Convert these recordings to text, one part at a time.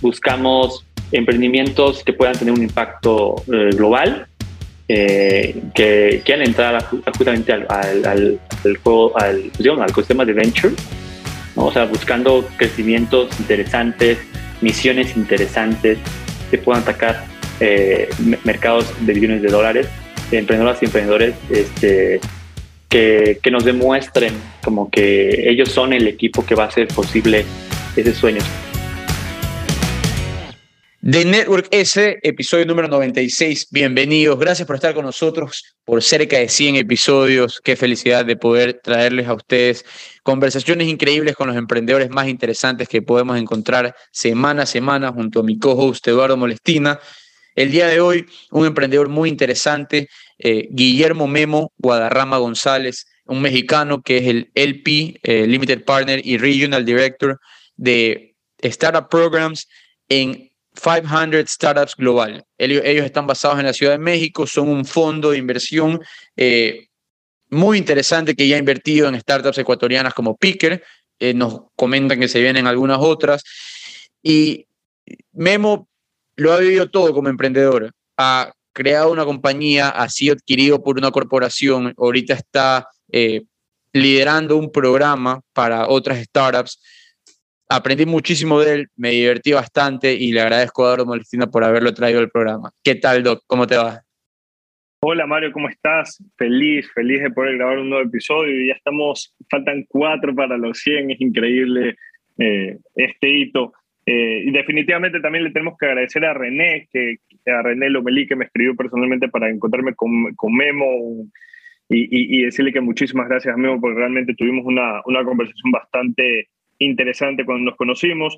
buscamos emprendimientos que puedan tener un impacto eh, global, eh, que quieran entrar justamente al, al, juego, al, digamos, al ecosistema de venture, o sea, buscando crecimientos interesantes, misiones interesantes que puedan atacar eh, mercados de billones de dólares, emprendedoras y emprendedores este, que, que nos demuestren como que ellos son el equipo que va a hacer posible ese sueño. The Network S, episodio número 96. Bienvenidos. Gracias por estar con nosotros por cerca de 100 episodios. Qué felicidad de poder traerles a ustedes conversaciones increíbles con los emprendedores más interesantes que podemos encontrar semana a semana junto a mi co-host Eduardo Molestina. El día de hoy, un emprendedor muy interesante, eh, Guillermo Memo Guadarrama González, un mexicano que es el LP, eh, Limited Partner y Regional Director de Startup Programs en 500 Startups Global. Ellos, están basados en la Ciudad de México, son un fondo de inversión eh, muy interesante que ya ha invertido en startups ecuatorianas como Picker. Eh, nos comentan que se vienen algunas otras. Y Memo lo ha vivido todo como emprendedor. Ha creado una compañía, ha sido adquirido por una corporación, ahorita está eh, liderando un programa para otras startups aprendí muchísimo de él, me divertí bastante y le agradezco a Eduardo Molestina por haberlo traído al programa. ¿Qué tal, Doc? ¿Cómo te va? Hola Mario, ¿cómo estás? Feliz, feliz de poder grabar un nuevo episodio. Ya estamos, faltan cuatro para los 100, es increíble eh, este hito. Eh, y definitivamente también le tenemos que agradecer a René, que, a René Lomelí, que me escribió personalmente para encontrarme con, con Memo y, y, decirle que muchísimas gracias Memo porque realmente tuvimos una, una conversación bastante interesante cuando nos conocimos.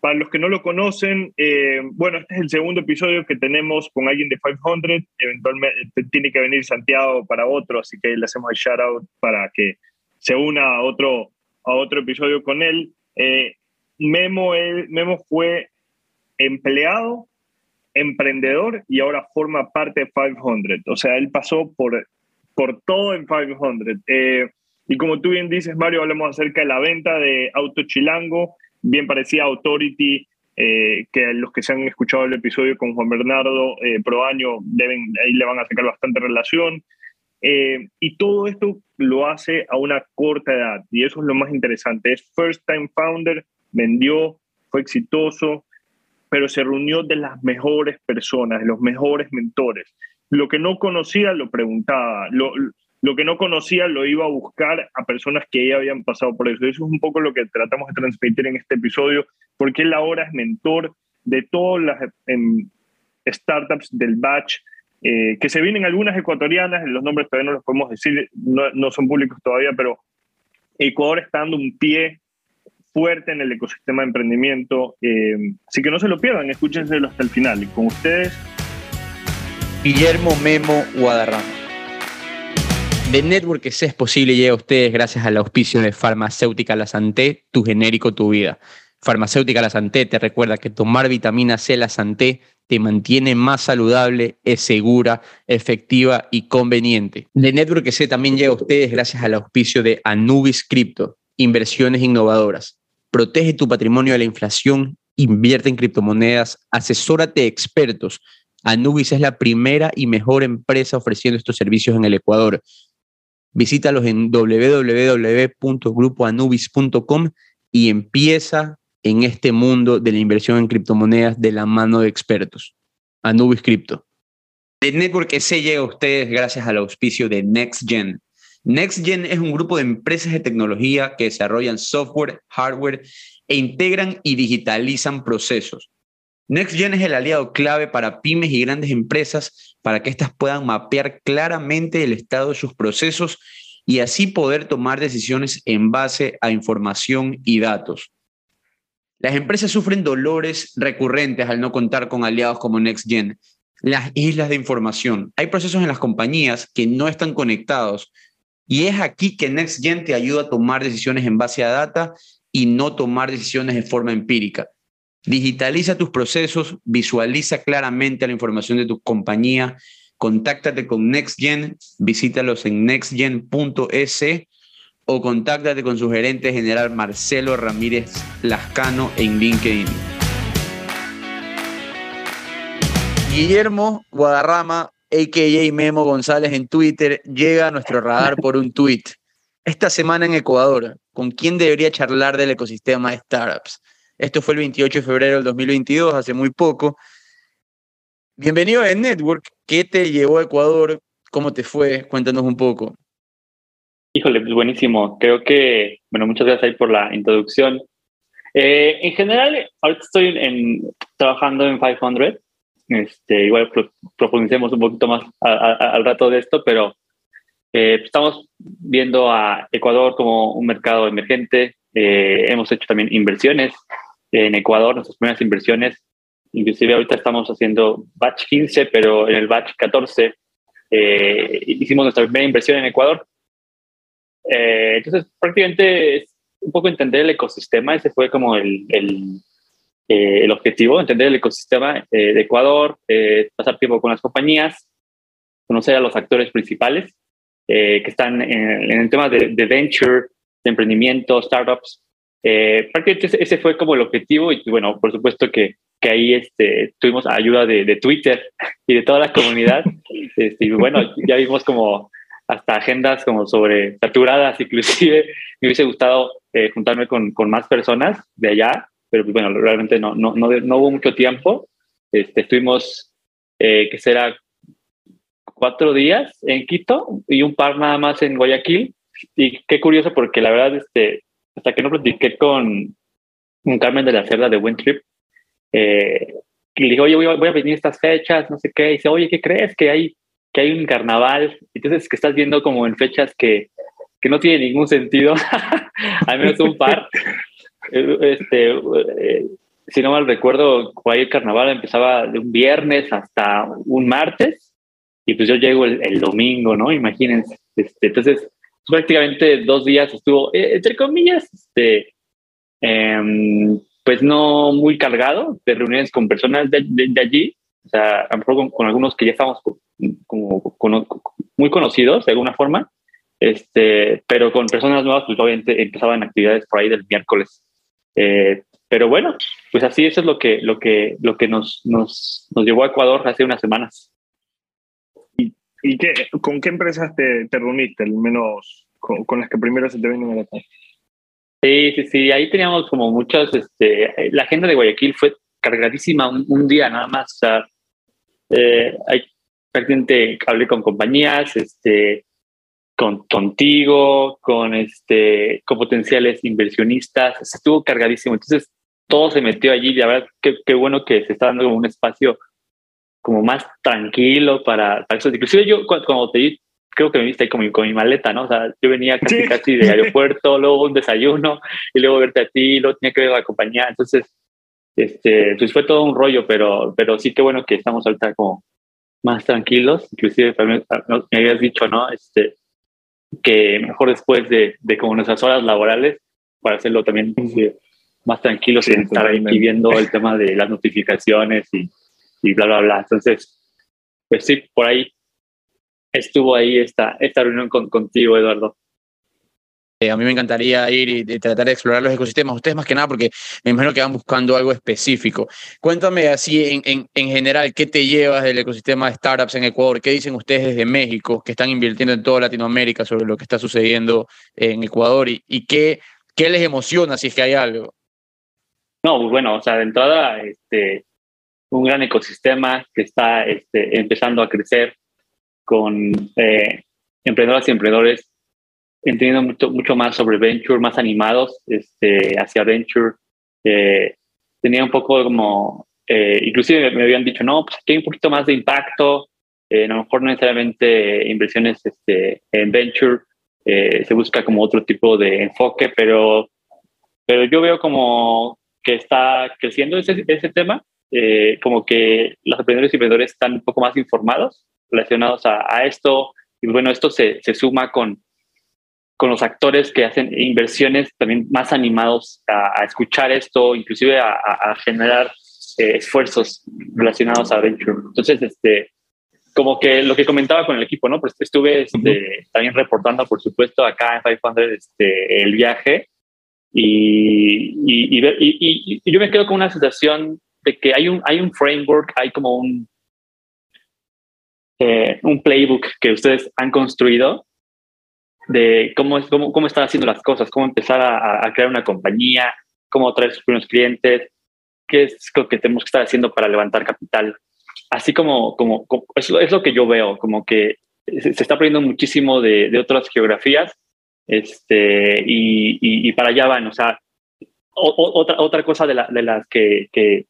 Para los que no lo conocen, eh, bueno, este es el segundo episodio que tenemos con alguien de 500. Eventualmente tiene que venir Santiago para otro, así que le hacemos el shout out para que se una a otro, a otro episodio con él. Eh, Memo, Memo fue empleado, emprendedor y ahora forma parte de 500. O sea, él pasó por, por todo en 500. Eh, y como tú bien dices, Mario, hablamos acerca de la venta de Auto Chilango, bien parecía Authority, eh, que los que se han escuchado el episodio con Juan Bernardo eh, pro año, deben, ahí le van a sacar bastante relación. Eh, y todo esto lo hace a una corta edad, y eso es lo más interesante. Es first time founder, vendió, fue exitoso, pero se reunió de las mejores personas, de los mejores mentores. Lo que no conocía lo preguntaba, lo que no conocía lo iba a buscar a personas que ya habían pasado por eso. Eso es un poco lo que tratamos de transmitir en este episodio, porque él ahora es mentor de todas las em, startups del batch, eh, que se vienen algunas ecuatorianas, los nombres todavía no los podemos decir, no, son públicos todavía, pero Ecuador está dando un pie fuerte en el ecosistema de emprendimiento. Eh, así que no se lo pierdan, escúchenselo hasta el final. Y con ustedes, Guillermo Memo Guadarrama. The Network es posible llega a ustedes gracias al auspicio de Farmacéutica La Santé, tu genérico, tu vida. Farmacéutica La Santé te recuerda que tomar vitamina C La Santé te mantiene más saludable, es segura, efectiva y conveniente. The Network C también llega a ustedes gracias al auspicio de Anubis Crypto, inversiones innovadoras. Protege tu patrimonio de la inflación, invierte en criptomonedas, asesórate expertos. Anubis es la primera y mejor empresa ofreciendo estos servicios en el Ecuador. Visítalos en www.grupoanubis.com y empieza en este mundo de la inversión en criptomonedas de la mano de expertos. Anubis Crypto. The Network se llega a ustedes gracias al auspicio de NextGen. NextGen es un grupo de empresas de tecnología que desarrollan software, hardware e integran y digitalizan procesos. NextGen es el aliado clave para pymes y grandes empresas para que éstas puedan mapear claramente el estado de sus procesos y así poder tomar decisiones en base a información y datos. Las empresas sufren dolores recurrentes al no contar con aliados como NextGen, las islas de información. Hay procesos en las compañías que no están conectados y es aquí que NextGen te ayuda a tomar decisiones en base a data y no tomar decisiones de forma empírica. Digitaliza tus procesos, visualiza claramente la información de tu compañía, contáctate con NextGen, visítalos en nextgen.es o contáctate con su gerente general Marcelo Ramírez Lascano en LinkedIn. Guillermo Guadarrama, a.k.a. Memo González en Twitter, llega a nuestro radar por un tweet. Esta semana en Ecuador, ¿con quién debería charlar del ecosistema de startups? Esto fue el 28 de febrero del 2022, hace muy poco. Bienvenido a Network. ¿Qué te llevó a Ecuador? ¿Cómo te fue? Cuéntanos un poco. Híjole, pues buenísimo. Creo que, bueno, muchas gracias por la introducción. Eh, en general, ahorita estoy en, trabajando en 500. Este, igual profundicemos un poquito más al rato de esto, pero eh, estamos viendo a Ecuador como un mercado emergente. Eh, hemos hecho también inversiones en Ecuador, nuestras primeras inversiones. Inclusive ahorita estamos haciendo batch 15, pero en el batch 14 hicimos nuestra primera inversión en Ecuador. entonces, prácticamente es un poco entender el ecosistema, ese fue como el, el, eh, el objetivo, entender el ecosistema eh, de Ecuador, eh, pasar tiempo con las compañías, conocer a los actores principales que están en, el tema de, de, venture, de emprendimiento, startups. Prácticamente ese fue como el objetivo y bueno, por supuesto que, que ahí este, tuvimos ayuda de, de Twitter y de toda la comunidad. este, y bueno, ya vimos como hasta agendas como sobre saturadas, inclusive me hubiese gustado eh, juntarme con, con, más personas de allá, pero pues, bueno, realmente no, no, no, no hubo mucho tiempo. Este, estuvimos, eh, que será cuatro días en Quito y un par nada más en Guayaquil. Y qué curioso porque la verdad, este, hasta que no platiqué con, un Carmen de la Cerda de Wintrip, eh, y le dije, oye, voy a, voy a venir estas fechas, no sé qué. Y dice, oye, ¿qué crees? Que hay que hay un carnaval, entonces que estás viendo como en fechas que, que no tiene ningún sentido, al menos un par. Este, eh, si no mal recuerdo, el carnaval empezaba de un viernes hasta un martes, y pues yo llego el, domingo, ¿no? Imagínense. Este, entonces, prácticamente dos días estuvo, eh, entre comillas, este, em, pues no muy cargado de reuniones con personas de, de, allí, o sea, a lo mejor con, algunos que ya estamos como, muy conocidos de alguna forma, este, pero con personas nuevas, pues obviamente empezaban actividades por ahí del miércoles. Eh, pero bueno, pues así eso es lo que, lo que, lo que nos, nos, nos llevó a Ecuador hace unas semanas. ¿Y, qué, con qué empresas te, te reuniste, al menos con, con, las que primero se te vienen a la cabeza? Sí, sí, sí, ahí teníamos como muchas, este, la agenda de Guayaquil fue cargadísima un, un día nada más, eh, hay prácticamente hablé con compañías, este, con, contigo, con, este, con potenciales inversionistas, estuvo cargadísimo. Entonces, todo se metió allí. La verdad, qué, qué bueno que se está dando un espacio como más tranquilo para, para eso. Inclusive yo cuando, te vi, creo que me viste ahí con mi, con mi maleta, ¿no? O sea, yo venía casi, casi de aeropuerto, luego un desayuno y luego verte a ti, luego tenía que ver a la compañía. Entonces, este, pues fue todo un rollo, pero, pero sí que bueno que estamos ahorita como más tranquilos, inclusive también ah, me habías dicho, ¿no? Este, que mejor después de, de como nuestras horas laborales, para hacerlo también más tranquilos y estar ahí viendo el tema de las notificaciones y, y bla, bla, bla. Entonces, pues sí, por ahí estuvo ahí esta, esta reunión con, contigo, Eduardo. Eh, a mí me encantaría ir y, tratar de explorar los ecosistemas. Ustedes más que nada porque me imagino que van buscando algo específico. Cuéntame así en, en, en, general, ¿qué te llevas del ecosistema de startups en Ecuador? ¿Qué dicen ustedes desde México que están invirtiendo en toda Latinoamérica sobre lo que está sucediendo en Ecuador? ¿Y, y qué, qué les emociona si es que hay algo? No, pues bueno, o sea, de entrada, este, un gran ecosistema que está este, empezando a crecer con eh, emprendedoras y emprendedores entendiendo mucho, mucho más sobre venture, más animados este, hacia venture. Eh, tenía un poco como, eh, inclusive me habían dicho, no, pues aquí hay un poquito más de impacto, eh, a lo mejor no necesariamente inversiones este, en venture, se busca como otro tipo de enfoque, pero, pero yo veo como que está creciendo ese, ese tema, como que los emprendedores y vendedores están un poco más informados relacionados a, a esto, y bueno, esto se, se suma con, con los actores que hacen inversiones también más animados a, escuchar esto, inclusive a, generar eh, esfuerzos relacionados a venture. Entonces, este, como que lo que comentaba con el equipo, ¿no? Pues estuve este, también reportando, por supuesto, acá en 500 este, el viaje y, y, y, y, yo me quedo con una sensación de que hay un, hay un framework, hay como un, eh, un playbook que ustedes han construido de cómo, es, cómo, cómo están haciendo las cosas, cómo empezar a, a crear una compañía, cómo traer sus primeros clientes, qué es lo que tenemos que estar haciendo para levantar capital. Así como, como, eso es lo que yo veo, como que se, está aprendiendo muchísimo de, de, otras geografías este, y, y, y, para allá van. O sea, o, otra, otra cosa de, la, de las que, que,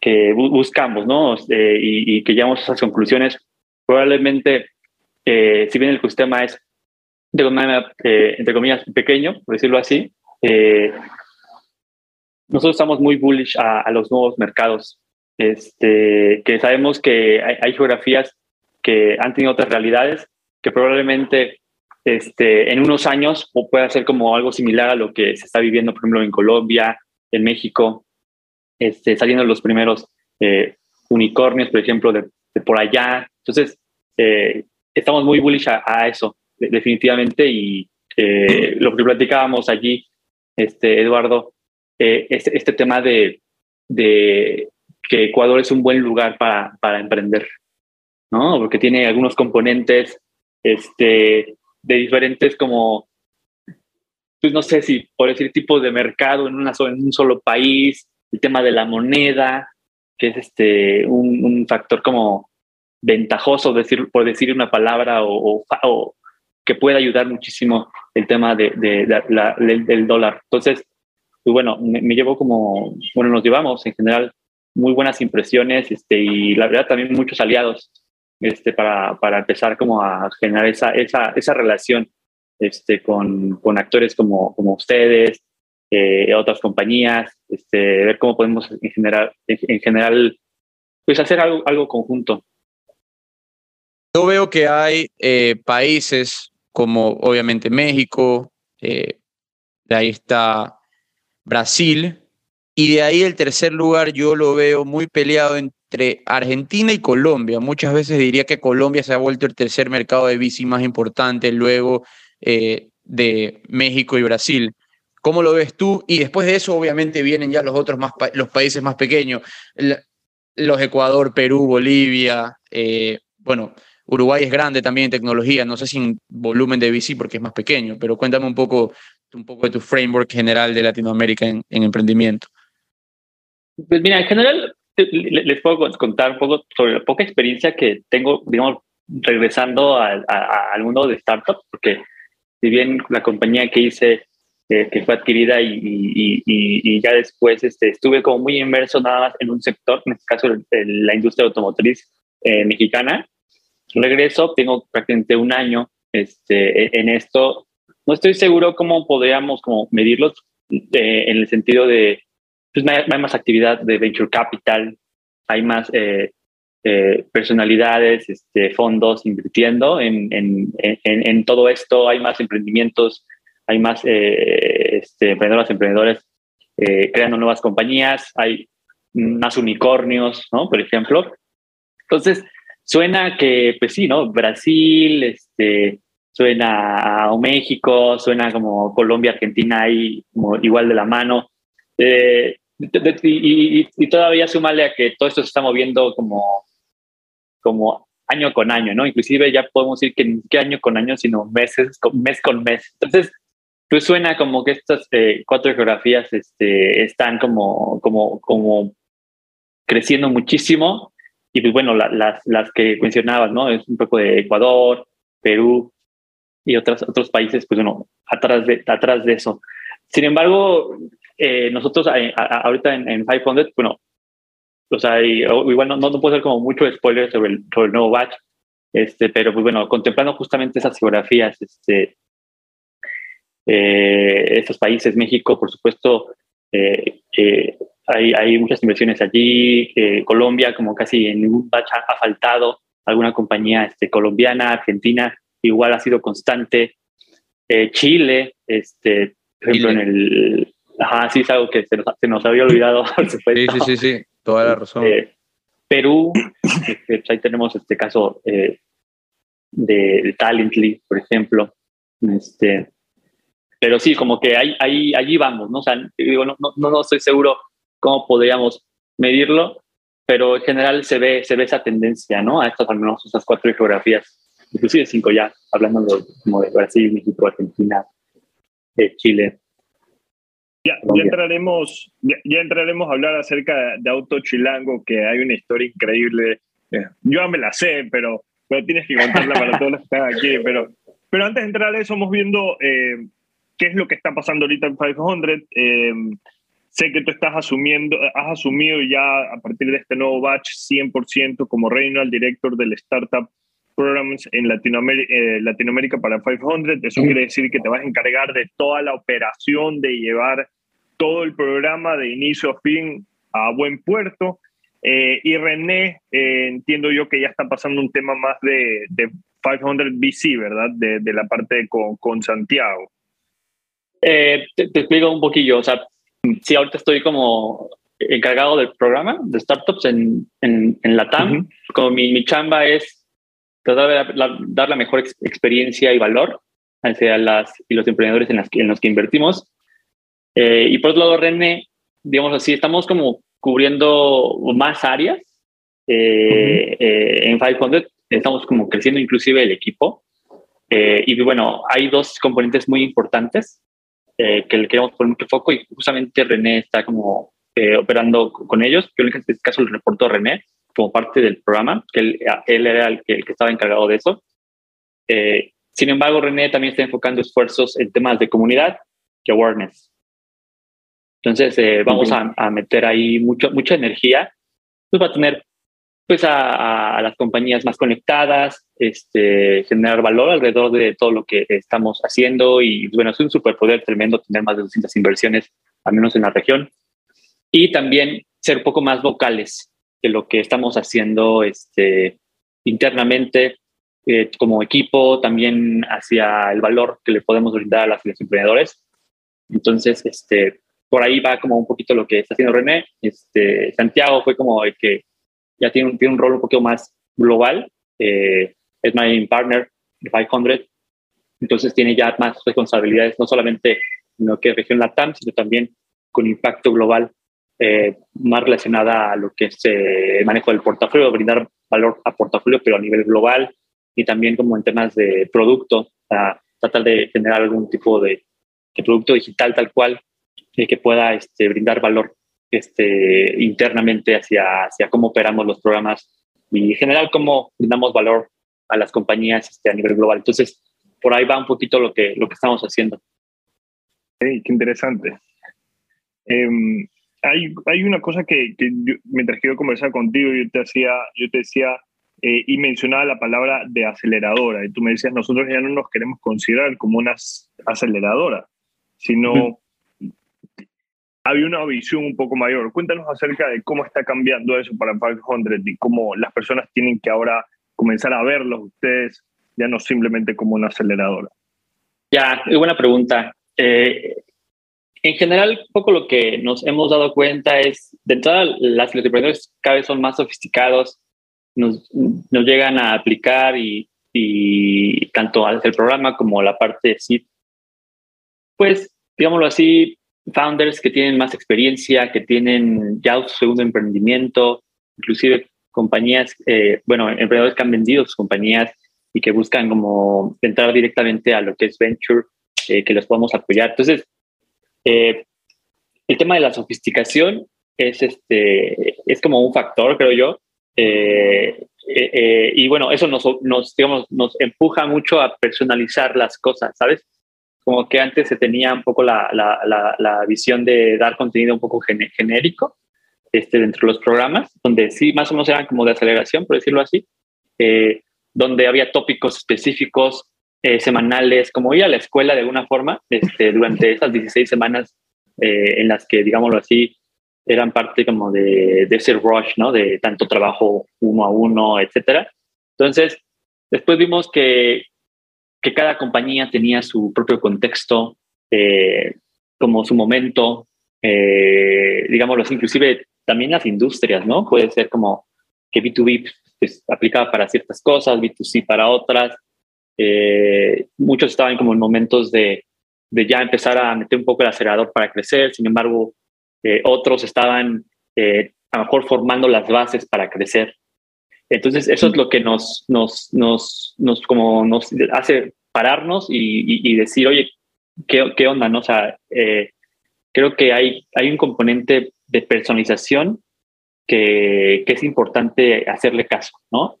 que, buscamos, ¿no? Eh, y, y, que llegamos a esas conclusiones, probablemente, eh, si bien el ecosistema es, de manera, eh, entre comillas, pequeño, por decirlo así, eh, nosotros estamos muy bullish a, a, los nuevos mercados, este, que sabemos que hay, hay, geografías que han tenido otras realidades, que probablemente este, en unos años pueda ser como algo similar a lo que se está viviendo, por ejemplo, en Colombia, en México, este, saliendo los primeros eh, unicornios, por ejemplo, de, de, por allá. Entonces, eh, estamos muy bullish a, a eso, definitivamente, y eh, lo que platicábamos allí, este, Eduardo, eh, este, este, tema de, de, que Ecuador es un buen lugar para, para emprender, ¿no? Porque tiene algunos componentes este, de diferentes como, pues no sé si por decir tipos de mercado en, una, en un solo país, el tema de la moneda, que es este, un, un factor como ventajoso, decir, por decir una palabra, o, o, que puede ayudar muchísimo el tema de, de, la, del, del dólar. Entonces, pues bueno, me, me, llevo como, bueno, nos llevamos en general muy buenas impresiones este, y la verdad también muchos aliados este, para, para empezar como a generar esa, esa, esa relación este, con, con actores como, como ustedes, eh, otras compañías, este, ver cómo podemos en general, en, en general pues hacer algo, algo conjunto. Yo veo que hay eh, países como obviamente México, eh, de ahí está Brasil, y de ahí el tercer lugar yo lo veo muy peleado entre Argentina y Colombia. Muchas veces diría que Colombia se ha vuelto el tercer mercado de bici más importante luego eh, de México y Brasil. ¿Cómo lo ves tú? Y después de eso, obviamente, vienen ya los otros más los países más pequeños, los Ecuador, Perú, Bolivia. Eh, bueno, Uruguay es grande también en tecnología, no sé si en volumen de bici porque es más pequeño, pero cuéntame un poco, un poco de tu framework general de Latinoamérica en, en emprendimiento. Pues mira, en general les puedo contar un poco sobre la poca experiencia que tengo, digamos, regresando a, al mundo de startups, porque si bien la compañía que hice, eh, que fue adquirida y, y, y, y, ya después este, estuve como muy inmerso nada más en un sector, en este caso el, el, la industria automotriz eh, mexicana, regreso, tengo prácticamente un año este, en esto. No estoy seguro cómo podríamos como medirlos eh, en el sentido de pues hay más actividad de venture capital, hay más eh, eh, personalidades, este, fondos invirtiendo en, en, en, en, todo esto, hay más emprendimientos, hay más eh, este, emprendedoras, emprendedores eh, creando nuevas compañías, hay más unicornios, ¿no? Por ejemplo. Entonces, suena que, pues sí, ¿no? Brasil, este, suena a México, suena como Colombia, Argentina, ahí como igual de la mano. Eh, y, y, y, todavía súmale a que todo esto se está moviendo como, como año con año, ¿no? Inclusive ya podemos decir que ni año con año, sino meses, mes con mes. Entonces, pues suena como que estas eh, cuatro geografías este, están como, como, como creciendo muchísimo. Y pues bueno, la, las, las que mencionabas, ¿no? Es un poco de Ecuador, Perú y otras, otros países, pues bueno, atrás de, atrás de eso. Sin embargo, eh, nosotros a, a, ahorita en, en 500, bueno, o sea, y, igual no, no, no, puedo hacer como mucho spoiler sobre el, sobre el nuevo batch, este, pero pues bueno, contemplando justamente esas geografías, este, eh, estos países, México, por supuesto, eh, eh, hay, hay muchas inversiones allí, Colombia, como casi en ningún batch ha, ha, faltado, alguna compañía este, colombiana, Argentina, igual ha sido constante, Chile, este, por ejemplo, Chile. en el Ajá, sí, es algo que se nos, se nos había olvidado. sí, sí, sí, sí, toda la razón. Perú, este, ahí tenemos este caso de Talently, por ejemplo. Este, pero sí, como que ahí, ahí, allí vamos, ¿no? O sea, digo, no, no, no estoy seguro cómo podríamos medirlo, pero en general se ve, se ve esa tendencia, ¿no? A estas, al menos estas cuatro geografías, inclusive cinco ya, hablando de, como de Brasil, México, Argentina, eh, Chile. Ya, ya, entraremos, ya, entraremos a hablar acerca de, Auto Chilango, que hay una historia increíble. Eh, yo me la sé, pero, pero tienes que contarla para todos los que están aquí. Pero, pero antes de entrar a eso, vamos viendo eh, qué es lo que está pasando ahorita en 500. Eh, sé que tú estás asumiendo, has asumido ya a partir de este nuevo batch 100% como Regional Director del Startup Programs en Latinoamérica, eh, Latinoamérica para 500. Eso quiere decir que te vas a encargar de toda la operación, de llevar todo el programa de inicio a fin a buen puerto. Eh, y René, eh, entiendo yo que ya está pasando un tema más de, de 500 BC, ¿verdad? De, de la parte con, con Santiago. Te, te, explico un poquillo. O sea, sí, ahorita estoy como encargado del programa de startups en, en, en la TAM. Como mi, mi chamba es tratar de dar la mejor experiencia y valor hacia las y los emprendedores en, las, en los que invertimos. Eh, y por otro lado, René, digamos así, estamos como cubriendo más áreas eh, eh, en 500. Estamos como creciendo inclusive el equipo. y bueno, hay dos componentes muy importantes que le queremos poner mucho foco y justamente René está como operando con ellos. Yo en este caso le reporto a René como parte del programa, que él, él era el que, el que, estaba encargado de eso. Eh, sin embargo, René también está enfocando esfuerzos en temas de comunidad y awareness. Entonces, eh, vamos a, a, meter ahí mucho, mucha energía pues, para tener pues, a, a, las compañías más conectadas, este, generar valor alrededor de todo lo que estamos haciendo y bueno, es un superpoder tremendo tener más de 200 inversiones, al menos en la región. Y también ser un poco más vocales de lo que estamos haciendo este, internamente eh, como equipo, también hacia el valor que le podemos brindar a los emprendedores. Entonces, este, por ahí va como un poquito lo que está haciendo René. Este, Santiago fue como el que ya tiene un, tiene un rol un poquito más global. Eh, es my partner de 500. Entonces tiene ya más responsabilidades, no solamente en lo que es región LATAM, sino también con impacto global eh, más relacionada a lo que es el manejo del portafolio, brindar valor a portafolio, pero a nivel global y también como en temas de producto, a tratar de generar algún tipo de, producto digital tal cual eh, que pueda este, brindar valor este, internamente hacia, hacia cómo operamos los programas y en general cómo brindamos valor a las compañías este, a nivel global. Entonces, por ahí va un poquito lo que, lo que estamos haciendo. qué interesante. Em, hay, hay una cosa que, que mientras que yo conversaba contigo, yo te, hacía, yo te decía eh, y mencionaba la palabra de aceleradora, y tú me decías, nosotros ya no nos queremos considerar como una aceleradora, sino había una visión un poco mayor. Cuéntanos acerca de cómo está cambiando eso para 500 y cómo las personas tienen que ahora comenzar a verlos ustedes ya no simplemente como una aceleradora. Ya, es buena pregunta. Eh, en general, poco lo que nos hemos dado cuenta es, de entrada, las, los emprendedores cada vez son más sofisticados, nos, nos llegan a aplicar y, y tanto el programa como la parte de SID, pues, digámoslo así, founders que tienen más experiencia, que tienen ya su segundo emprendimiento, inclusive compañías, eh, bueno, emprendedores que han vendido sus compañías y que buscan como entrar directamente a lo que es venture, eh, que los podamos apoyar. Entonces, eh, el tema de la sofisticación es, este, es como un factor, creo yo. Eh, eh, y bueno, eso nos, nos, digamos, nos empuja mucho a personalizar las cosas, ¿sabes? Como que antes se tenía un poco la, la, la, visión de dar contenido un poco genérico este, dentro de los programas, donde sí, más o menos eran como de aceleración, por decirlo así, donde había tópicos específicos eh, semanales, como ir a la escuela de alguna forma, este, durante esas 16 semanas eh, en las que, digámoslo así, eran parte como de, de, ese rush, ¿no? De tanto trabajo uno a uno, etcétera. Entonces, después vimos que, que cada compañía tenía su propio contexto, eh, como su momento, digámoslo así, inclusive también las industrias, ¿no? Puede ser como que B2B pues, aplicaba para ciertas cosas, B2C para otras, eh, muchos estaban como en momentos de, de, ya empezar a meter un poco el acelerador para crecer, sin embargo, eh, otros estaban eh, a lo mejor formando las bases para crecer. Entonces, eso es lo que nos, nos, nos, nos, como nos hace pararnos y, decir, oye, ¿qué, ¿qué, onda? No? O eh, creo que hay, hay un componente de personalización que, que, es importante hacerle caso, ¿no?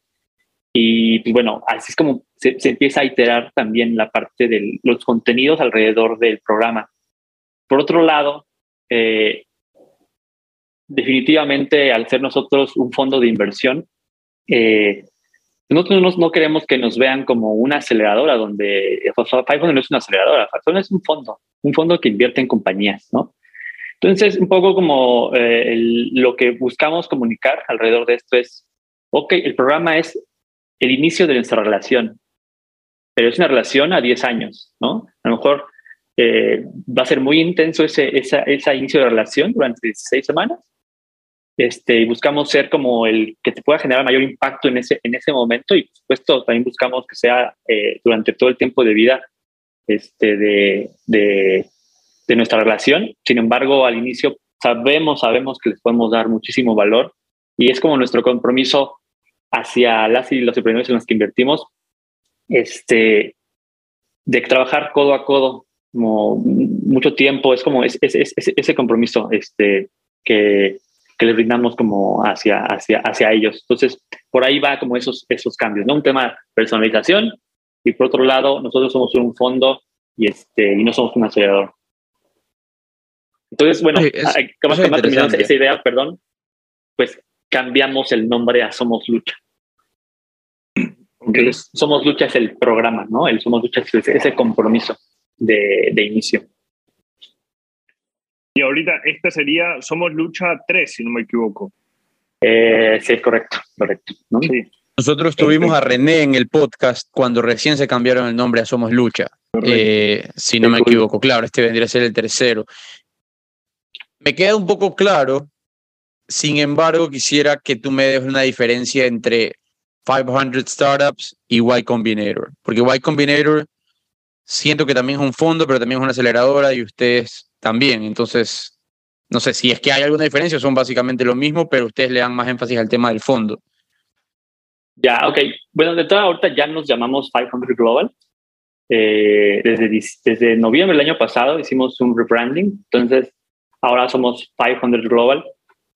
Y pues bueno, así es como se, empieza a iterar también la parte de los contenidos alrededor del programa. Por otro lado, eh, definitivamente al ser nosotros un fondo de inversión, eh, nosotros no, queremos que nos vean como una aceleradora donde Five no es una aceleradora, Five es un fondo, un fondo que invierte en compañías, ¿no? Entonces, un poco como eh, lo que buscamos comunicar alrededor de esto es, ok, el programa es el inicio de nuestra relación, pero es una relación a 10 años, ¿no? A lo mejor eh, va a ser muy intenso ese, esa, inicio de relación durante 16 semanas. Este, y buscamos ser como el que te pueda generar mayor impacto en ese, en ese momento. Y por supuesto también buscamos que sea eh, durante todo el tiempo de vida este, de, de, de, nuestra relación. Sin embargo, al inicio sabemos, sabemos que les podemos dar muchísimo valor. Y es como nuestro compromiso hacia las y los emprendedores en los que invertimos, este, de trabajar codo a codo como mucho tiempo, es como es, ese compromiso este, que, que les brindamos como hacia, hacia, hacia ellos. Entonces, por ahí va como esos, esos cambios, ¿no? Un tema de personalización y por otro lado, nosotros somos un fondo y, este, y no somos un acelerador. Entonces, bueno, ¿cómo se esa idea, perdón, pues cambiamos el nombre a Somos Lucha. Entonces, Somos Lucha es el programa, ¿no? El Somos Lucha es ese compromiso de, de inicio. Y ahorita esta sería Somos Lucha 3, si no me equivoco. Eh, sí, correcto, correcto. Nosotros tuvimos a René en el podcast cuando recién se cambiaron el nombre a Somos Lucha, eh, si no me equivoco. Claro, este vendría a ser el tercero. Me queda un poco claro sin embargo, quisiera que tú me des una diferencia entre 500 Startups y Y Combinator, porque Y Combinator siento que también es un fondo, pero también es una aceleradora y ustedes también. Entonces, no sé si es que hay alguna diferencia, son básicamente lo mismo, pero ustedes le dan más énfasis al tema del fondo. Ya, ok. Bueno, de toda ahorita ya nos llamamos 500 Global. Eh, desde, desde noviembre del año pasado hicimos un rebranding, entonces ahora somos 500 Global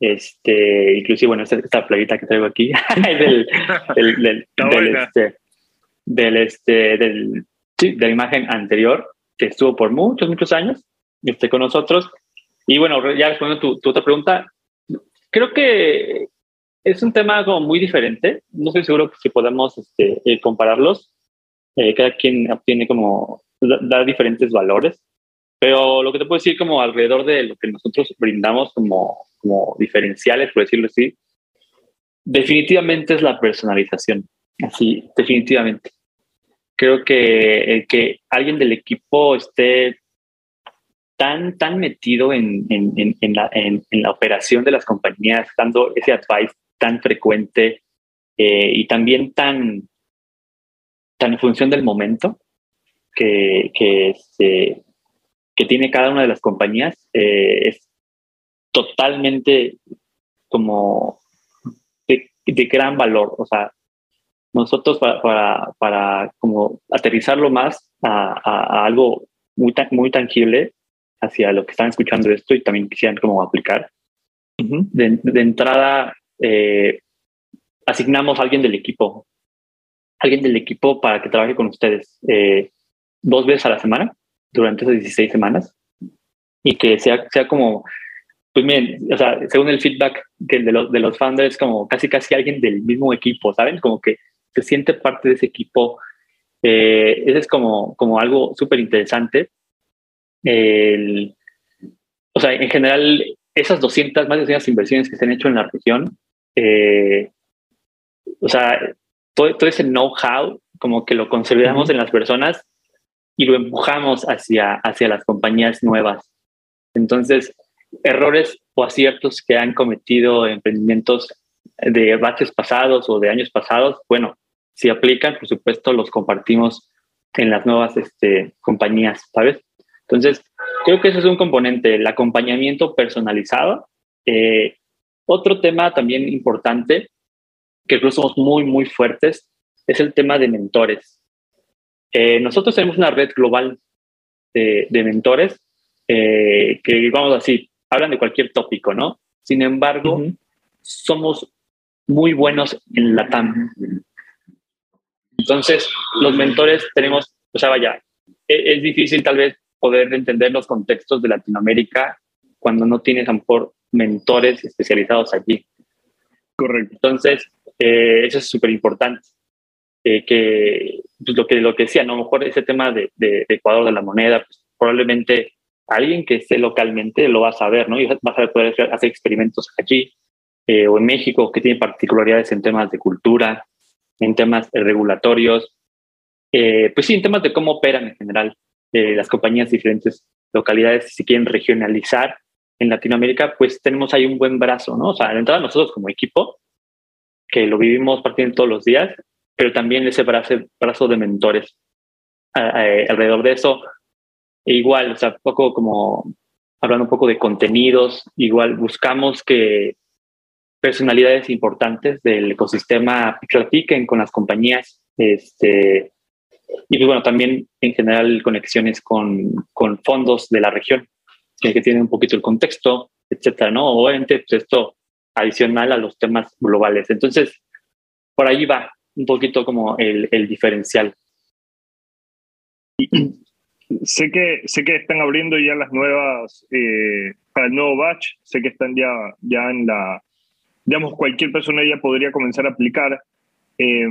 este, inclusive, bueno, esta, esta playita que traigo aquí es del, del, del, del, este, del, este, del, sí, de la imagen anterior, que estuvo por muchos, muchos años este, con nosotros. Y bueno, ya respondiendo tu, tu otra pregunta, creo que es un tema como muy diferente. No estoy seguro si podemos este, eh, compararlos. Eh, cada quien obtiene como, da diferentes valores. Pero lo que te puedo decir como alrededor de lo que nosotros brindamos como, como diferenciales, por decirlo así, definitivamente es la personalización. Así, definitivamente. Creo que que alguien del equipo esté tan, tan metido en, en, en, la, en, la, operación de las compañías, dando ese advice tan frecuente eh, y también tan, tan en función del momento que, que, este, que tiene cada una de las compañías eh, es totalmente como de, gran valor. O sea, nosotros para, para, para como aterrizarlo más a, algo muy, muy tangible hacia lo que están escuchando esto y también quisieran como aplicar. de, entrada, eh, asignamos a alguien del equipo, alguien del equipo para que trabaje con ustedes eh, dos veces a la semana durante esas 16 semanas y que sea, sea como, pues miren, o sea, según el feedback que de, los, de los founders, como casi casi alguien del mismo equipo, ¿saben? Como que se siente parte de ese equipo. Eh, eso es como, como algo súper interesante. O sea, en general, esas 200, más de 200 inversiones que se han hecho en la región, eh, o sea, todo, todo ese know-how, como que lo consolidamos en las personas y lo empujamos hacia, hacia las compañías nuevas. Entonces, errores o aciertos que han cometido emprendimientos de baches pasados o de años pasados, bueno, si aplican, por supuesto, los compartimos en las nuevas este, compañías, ¿sabes? Entonces, creo que eso es un componente, el acompañamiento personalizado. Eh, Otro tema también importante, que creo somos muy, muy fuertes, es el tema de mentores. Eh, nosotros tenemos una red global de, mentores eh, que, vamos así, hablan de cualquier tópico, ¿no? Sin embargo, somos muy buenos en la TAM. Entonces, los mentores tenemos, o sea, vaya, es, es difícil tal vez poder entender los contextos de Latinoamérica cuando no tienes a lo mejor mentores especializados allí. Correcto. Entonces, eh, eso es súper importante. Eh, que pues, lo que lo que decía, ¿no? a lo mejor ese tema de, de, Ecuador, de la moneda, pues, probablemente alguien que esté localmente lo va a saber, ¿no? Y vas a poder hacer experimentos aquí eh, o en México que tiene particularidades en temas de cultura, en temas regulatorios, pues sí, en temas de cómo operan en general las compañías de diferentes localidades, si quieren regionalizar en Latinoamérica, pues tenemos ahí un buen brazo, ¿no? O sea, de entrada nosotros como equipo, que lo vivimos partiendo todos los días, pero también ese brazo, brazo de mentores alrededor de eso. E igual, o sea, poco como hablando un poco de contenidos, igual buscamos que personalidades importantes del ecosistema platiquen con las compañías, este, y pues bueno, también en general conexiones con, con fondos de la región, que, tienen un poquito el contexto, etcétera, ¿no? Obviamente, pues esto adicional a los temas globales. Entonces, por ahí va un poquito como el, el diferencial. Sé que, sé que están abriendo ya las nuevas, eh, para el nuevo batch, sé que están ya, ya en la, digamos, cualquier persona ya podría comenzar a aplicar. Eh,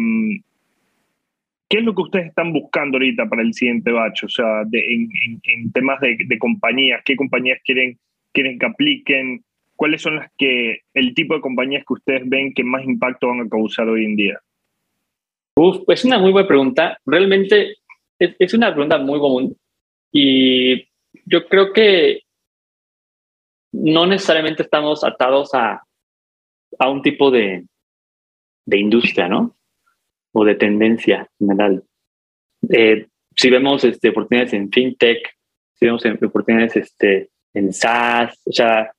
¿Qué es lo que ustedes están buscando ahorita para el siguiente batch? O sea, en, temas de, compañías, ¿qué compañías quieren, quieren que apliquen? ¿Cuáles son las que, el tipo de compañías que ustedes ven que más impacto van a causar hoy en día? Uf, es una muy buena pregunta. Realmente es, una pregunta muy común y yo creo que no necesariamente estamos atados a, a un tipo de, de industria, ¿no? O de tendencia general. Eh, si vemos este, oportunidades en fintech, si vemos oportunidades este, en SaaS, o sea,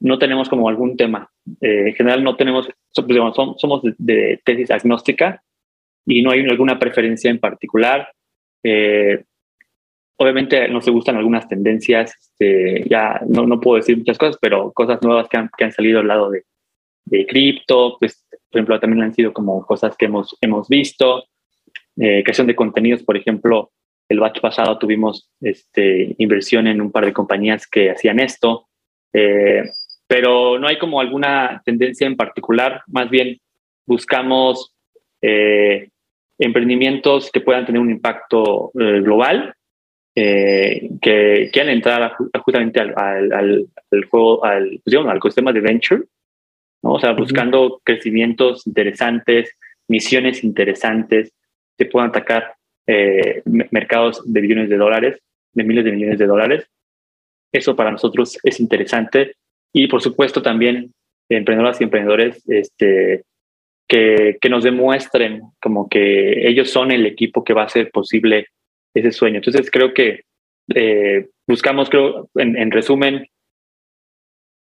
no tenemos como algún tema. Eh, en general no tenemos, somos, de, tesis agnóstica y no hay alguna preferencia en particular. Eh, obviamente nos gustan algunas tendencias, este, ya no, no, puedo decir muchas cosas, pero cosas nuevas que han, que han salido al lado de, de cripto, pues por ejemplo, también han sido como cosas que hemos, hemos visto. Eh, creación de contenidos, por ejemplo, el batch pasado tuvimos este, inversión en un par de compañías que hacían esto, eh, pero no hay como alguna tendencia en particular, más bien buscamos eh, emprendimientos que puedan tener un impacto global, que quieran entrar justamente al, al, al, juego, al, pues, al ecosistema de venture, o sea, buscando crecimientos interesantes, misiones interesantes, que puedan atacar eh, mercados de billones de dólares, de miles de millones de dólares. Eso para nosotros es interesante. Y por supuesto también emprendedoras y emprendedores este, que, que nos demuestren como que ellos son el equipo que va a hacer posible ese sueño. Entonces creo que eh, buscamos, creo, en, en resumen,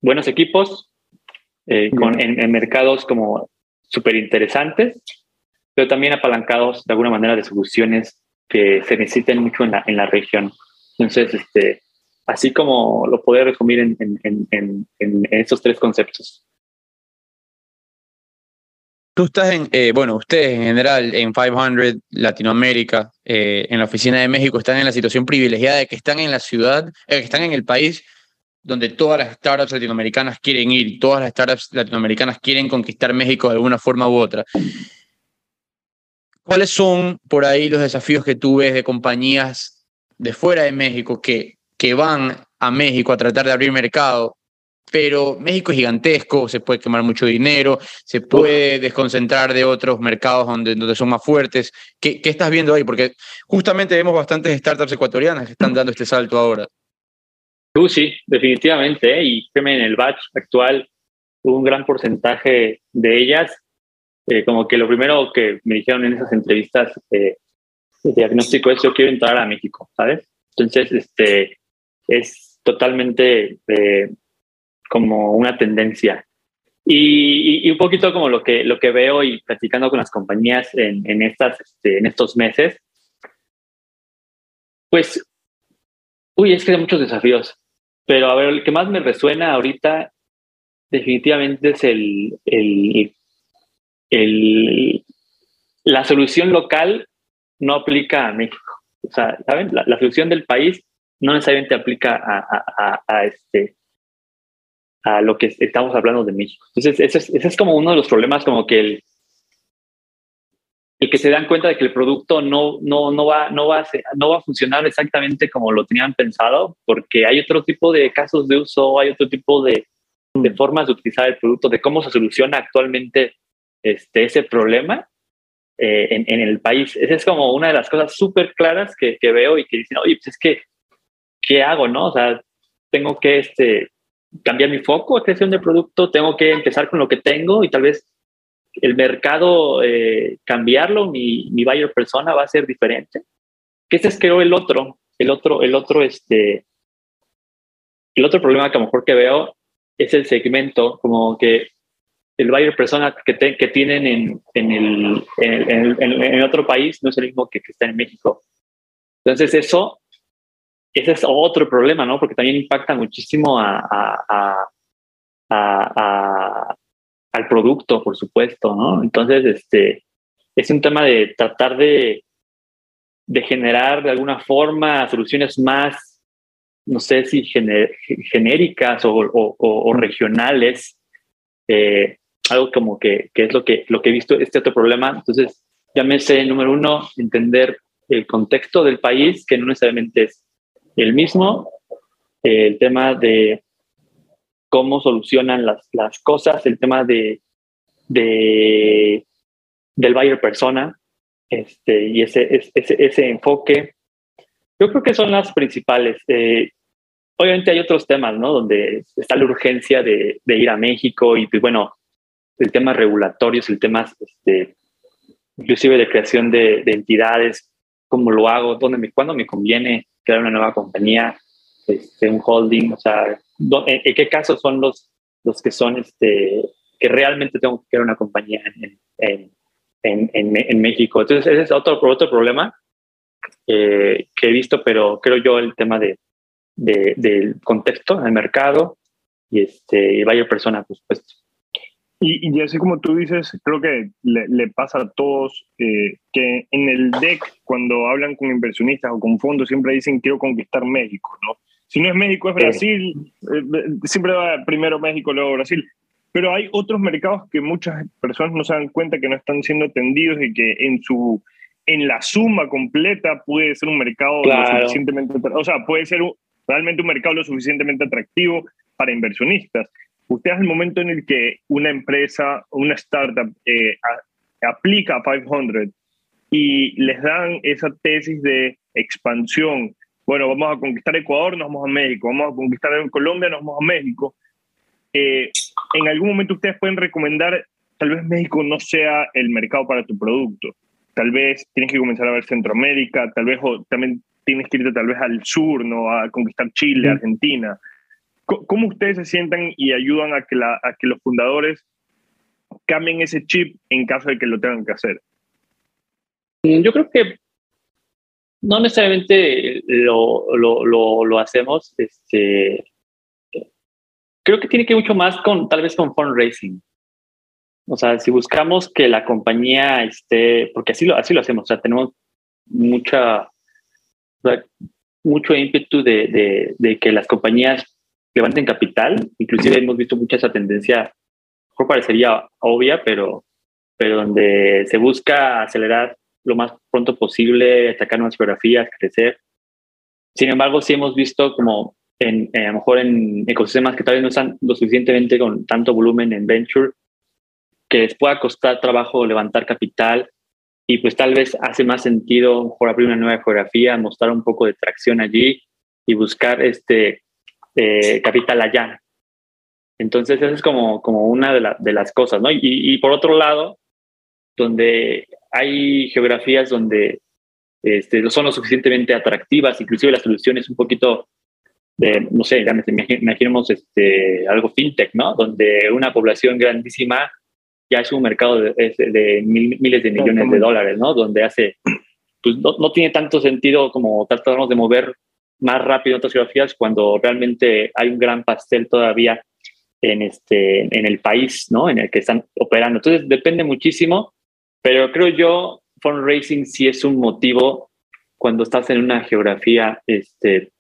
buenos equipos, eh, con, en, mercados como súper interesantes, pero también apalancados de alguna manera de soluciones que se necesiten mucho en la, en la región. Entonces, este, así como lo puedo resumir en, en, en, en estos tres conceptos. Tú estás en, eh, bueno, ustedes en general en 500 Latinoamérica, eh, en la oficina de México, están en la situación privilegiada de que están en la ciudad, que están en el país donde todas las startups latinoamericanas quieren ir, todas las startups latinoamericanas quieren conquistar México de alguna forma u otra. ¿Cuáles son por ahí los desafíos que tú ves de compañías de fuera de México que, que van a México a tratar de abrir mercado? Pero México es gigantesco, se puede quemar mucho dinero, se puede desconcentrar de otros mercados donde, donde son más fuertes. ¿Qué, ¿Qué estás viendo ahí? Porque justamente vemos bastantes startups ecuatorianas que están dando este salto ahora. Uh, sí, definitivamente. ¿eh? Y en el batch actual, un gran porcentaje de ellas, eh, como que lo primero que me dijeron en esas entrevistas eh, de diagnóstico es yo quiero entrar a México, ¿sabes? Entonces, este, es totalmente como una tendencia. Y, un poquito como lo que, lo que veo y platicando con las compañías en, en, estas, este, en estos meses, pues, uy, es que hay muchos desafíos, pero a ver, el que más me resuena ahorita definitivamente es el, el, el la solución local no aplica a México. O sea, ¿saben? La, solución del país no necesariamente aplica a, a, a, este, a lo que estamos hablando de México. Entonces, ese es, ese es como uno de los problemas, como que el, el que se dan cuenta de que el producto no, no, no, va, no, va a no va a funcionar exactamente como lo tenían pensado, porque hay otro tipo de casos de uso, hay otro tipo de, de formas de utilizar el producto, de cómo se soluciona actualmente este, ese problema eh, en, en, el país. Esa es como una de las cosas súper claras que, que, veo y que dicen, oye, pues es que, ¿qué hago? No? O sea, tengo que este, cambiar mi foco, creación de producto, tengo que empezar con lo que tengo y tal vez el mercado eh, cambiarlo, mi, mi buyer persona va a ser diferente. Que ese es creo el otro, el otro, el otro, este, el otro problema que a lo mejor que veo es el segmento, como que el buyer persona que, que tienen en, en, el, en, en, otro país no es el mismo que, que está en México. Entonces eso ese es otro problema, ¿no? Porque también impacta muchísimo a, a, a, al producto, por supuesto, ¿no? Entonces, este, es un tema de tratar de, de generar de alguna forma soluciones más, no sé si genéricas o, o, o regionales, eh, algo como que, que, es lo que, lo que he visto, este otro problema. Entonces, llámese, número uno, entender el contexto del país, que no necesariamente es el mismo, el tema de cómo solucionan las, las cosas, el tema de, de, del buyer persona este, y ese, ese, ese enfoque. Yo creo que son las principales. Eh, obviamente hay otros temas, ¿no? Donde está la urgencia de, de, ir a México y, pues, bueno, el tema regulatorio, el tema este, inclusive de creación de, de entidades, cómo lo hago, dónde me, cuándo me conviene crear una nueva compañía, este, un holding, o sea, en, qué casos son los, los que son, este, que realmente tengo que crear una compañía en, en, en, en México. Entonces, ese es otro, otro problema eh, que he visto, pero creo yo el tema de, de del contexto del mercado y, este, y vaya persona, por supuesto. Y, y, así como tú dices, creo que le, le pasa a todos eh, que en el deck, cuando hablan con inversionistas o con fondos, siempre dicen quiero conquistar México, ¿no? Si no es México, es Brasil, eh, siempre va primero México, luego Brasil. Pero hay otros mercados que muchas personas no se dan cuenta que no están siendo atendidos y que en su en la suma completa puede ser un mercado lo suficientemente, o sea, puede ser realmente un mercado lo suficientemente atractivo para inversionistas usted es el momento en el que una empresa, una startup eh, aplica a 500 y les dan esa tesis de expansión. Bueno, vamos a conquistar Ecuador, nos vamos a México, vamos a conquistar Colombia, nos vamos a México. Eh, en algún momento ustedes pueden recomendar, tal vez México no sea el mercado para tu producto. Tal vez tienes que comenzar a ver Centroamérica, tal vez o también tienes que irte tal vez al sur, ¿no? A conquistar Chile, Argentina. ¿Cómo ustedes se sientan y ayudan a que, la, a que los fundadores cambien ese chip en caso de que lo tengan que hacer? Yo creo que no necesariamente lo, lo, lo, hacemos. Este, creo que tiene que ver mucho más con, tal vez con fundraising. O sea, si buscamos que la compañía esté, porque así lo, así lo hacemos, o sea, tenemos mucha, mucho ímpetu de, de, de que las compañías levanten capital. Inclusive hemos visto mucha esa tendencia, mejor parecería obvia, pero, pero donde se busca acelerar lo más pronto posible, atacar nuevas geografías, crecer. Sin embargo, sí hemos visto como en, a lo mejor en ecosistemas que tal vez no están lo suficientemente con tanto volumen en venture, que les pueda costar trabajo levantar capital y pues tal vez hace más sentido por abrir una nueva geografía, mostrar un poco de tracción allí y buscar este eh, capital allá. Entonces, esa es como, como una de, de las cosas, ¿no? Y, y, por otro lado, donde hay geografías donde este, son lo suficientemente atractivas, inclusive la solución es un poquito no sé, imaginemos este, algo fintech, ¿no? Donde una población grandísima ya es un mercado de, miles de millones de dólares, ¿no? Donde hace, pues no, no, tiene tanto sentido como tratarnos de mover más rápido otras geografías cuando realmente hay un gran pastel todavía en, este, en el país, ¿no? En el que están operando. Entonces depende muchísimo, pero creo yo, fundraising sí es un motivo cuando estás en una geografía, este,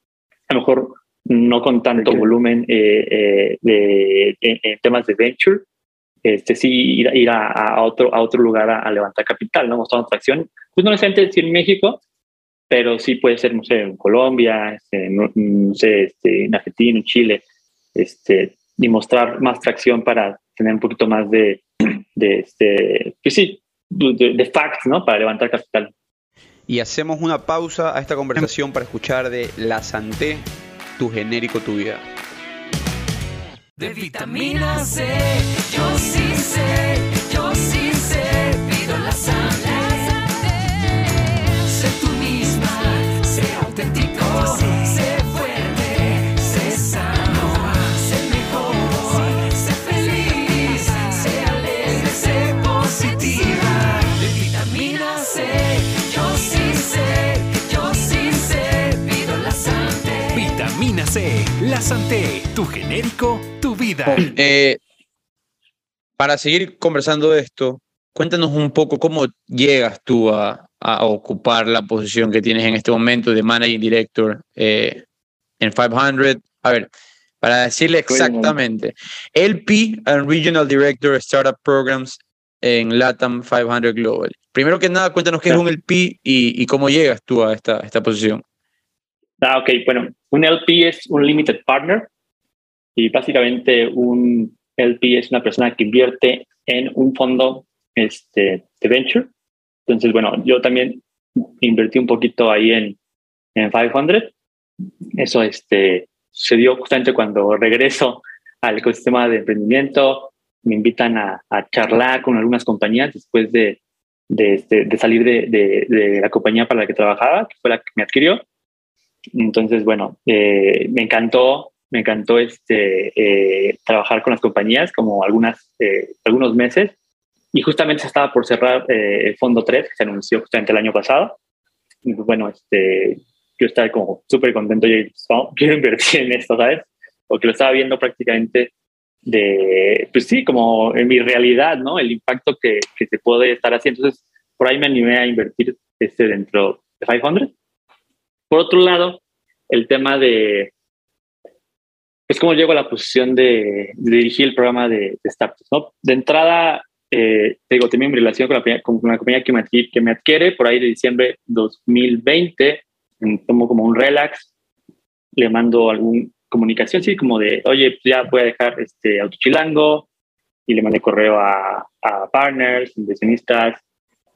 a lo mejor no con tanto volumen eh, eh, de temas de venture, este, sí ir, ir a, otro, a otro lugar a, levantar capital, ¿no? Mostrando atracción. Pues no necesariamente decir en México, pero sí puede ser, no sé, en Colombia, este, no, sé, este, en Argentina, en Chile, este, y mostrar más tracción para tener un poquito más de, de este, pues sí, de, de facts, ¿no? Para levantar capital. Y hacemos una pausa a esta conversación para escuchar de La Santé, tu genérico, tu vida. De vitamina C, yo sí sé, la Santé, tu genérico, tu vida. Eh, para seguir conversando de esto, cuéntanos un poco cómo llegas tú a, a ocupar la posición que tienes en este momento de Managing Director eh, en 500. A ver, para decirle exactamente, LP and Regional Director Startup Programs en LATAM 500 Global. Primero que nada, cuéntanos qué es un LP y, y cómo llegas tú a esta, esta posición. Ah, ok, bueno, un LP es un Limited Partner y básicamente un LP es una persona que invierte en un fondo este, de venture. Entonces, bueno, yo también invertí un poquito ahí en, en 500. Eso este, sucedió justamente cuando regreso al ecosistema de emprendimiento. Me invitan a, charlar con algunas compañías después de, de, este, de salir de, de, la compañía para la que trabajaba, que fue la que me adquirió. Entonces, bueno, eh, me encantó, me encantó este, eh, trabajar con las compañías como algunas, eh, algunos meses y justamente se estaba por cerrar eh, el Fondo 3, que se anunció justamente el año pasado. Y pues, bueno, este, yo estaba como súper contento y oh, quiero invertir en esto, ¿sabes? Porque lo estaba viendo prácticamente de, pues sí, como en mi realidad, ¿no? El impacto que, que se puede estar haciendo. Entonces, por ahí me animé a invertir este dentro de 500. Por otro lado, el tema de, pues cómo llego a la posición de, dirigir el programa de, de startups, ¿no? De entrada, eh, digo, tenía mi relación con la, con una compañía que me, adquiere, que me adquiere por ahí de diciembre 2020, tomo como un relax, le mando alguna comunicación, sí, como de, oye, pues ya voy a dejar este Autochilango, y le mandé correo a, a partners, inversionistas,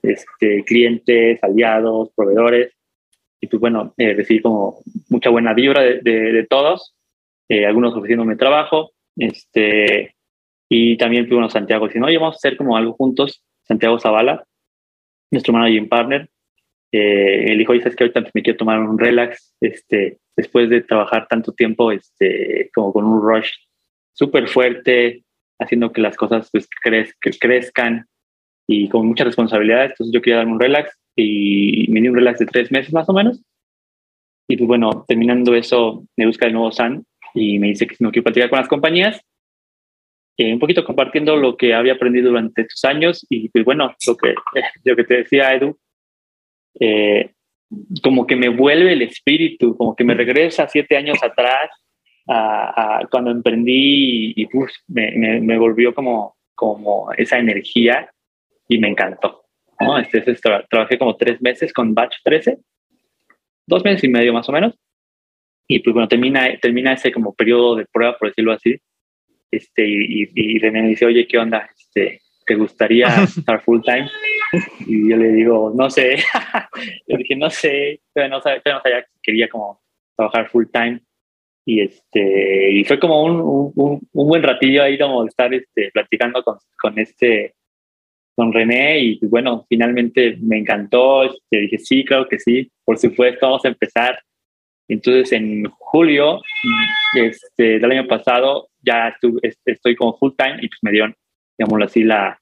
este, clientes, aliados, proveedores, y pues bueno, eh, recibí como mucha buena vibra de, de, todos, eh, algunos ofreciéndome trabajo, este, y también fui a Santiago diciendo, oye, vamos a hacer como algo juntos. Santiago Zavala, nuestro managing partner, eh, él dijo, oye, sabes que ahorita me quiero tomar un relax, este, después de trabajar tanto tiempo, este, como con un rush súper fuerte, haciendo que las cosas pues crez que crezcan y con mucha responsabilidad. Entonces yo quería darme un relax y me di un relax de tres meses más o menos. Y pues bueno, terminando eso, me busca de nuevo San y me dice que si no quiero platicar con las compañías, un poquito compartiendo lo que había aprendido durante estos años y pues bueno, lo que, lo que te decía Edu, eh, como que me vuelve el espíritu, como que me regresa siete años atrás a, cuando emprendí y, me, me, volvió como, como esa energía y me encantó. ¿No? Este, trabajé como tres meses con Batch 13, dos meses y medio más o menos. Y pues bueno, termina, termina ese como periodo de prueba, por decirlo así, este, y, y René me dice, oye, ¿qué onda? Este, ¿Te gustaría estar full time? Y yo le digo, no sé. le dije, no sé, no sabía, no sabía que quería como trabajar full time. Y, este, y fue como un, un, un buen ratillo ahí como estar este, platicando con, con, este, con René y pues, bueno, finalmente me encantó. Este, dije, sí, claro que sí, por supuesto, vamos a empezar. Entonces, en julio este, del año pasado, ya estuve, estoy como full time y pues me dieron, digámoslo así, la,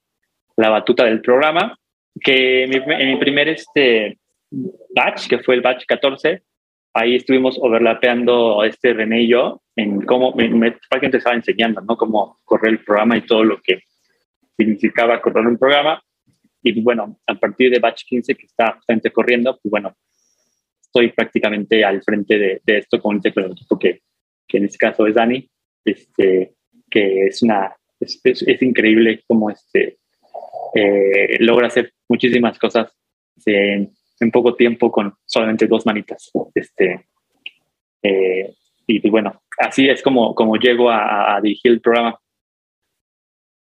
la batuta del programa. Que mi, en mi primer este, batch, que fue el batch 14, ahí estuvimos overlapeando este René y yo en cómo me, me estaba enseñando, ¿no? Cómo correr el programa y todo lo que significaba correr un programa. Y bueno, a partir de batch 15 que está justamente corriendo, pues bueno, estoy prácticamente al frente de, de esto con, con el equipo que, que en este caso es Dani, este, que es una, es, es, es increíble cómo este, eh, logra hacer muchísimas cosas en, en, poco tiempo con solamente dos manitas. Este, eh, y pues bueno, así es como, como llego a, a, dirigir el programa.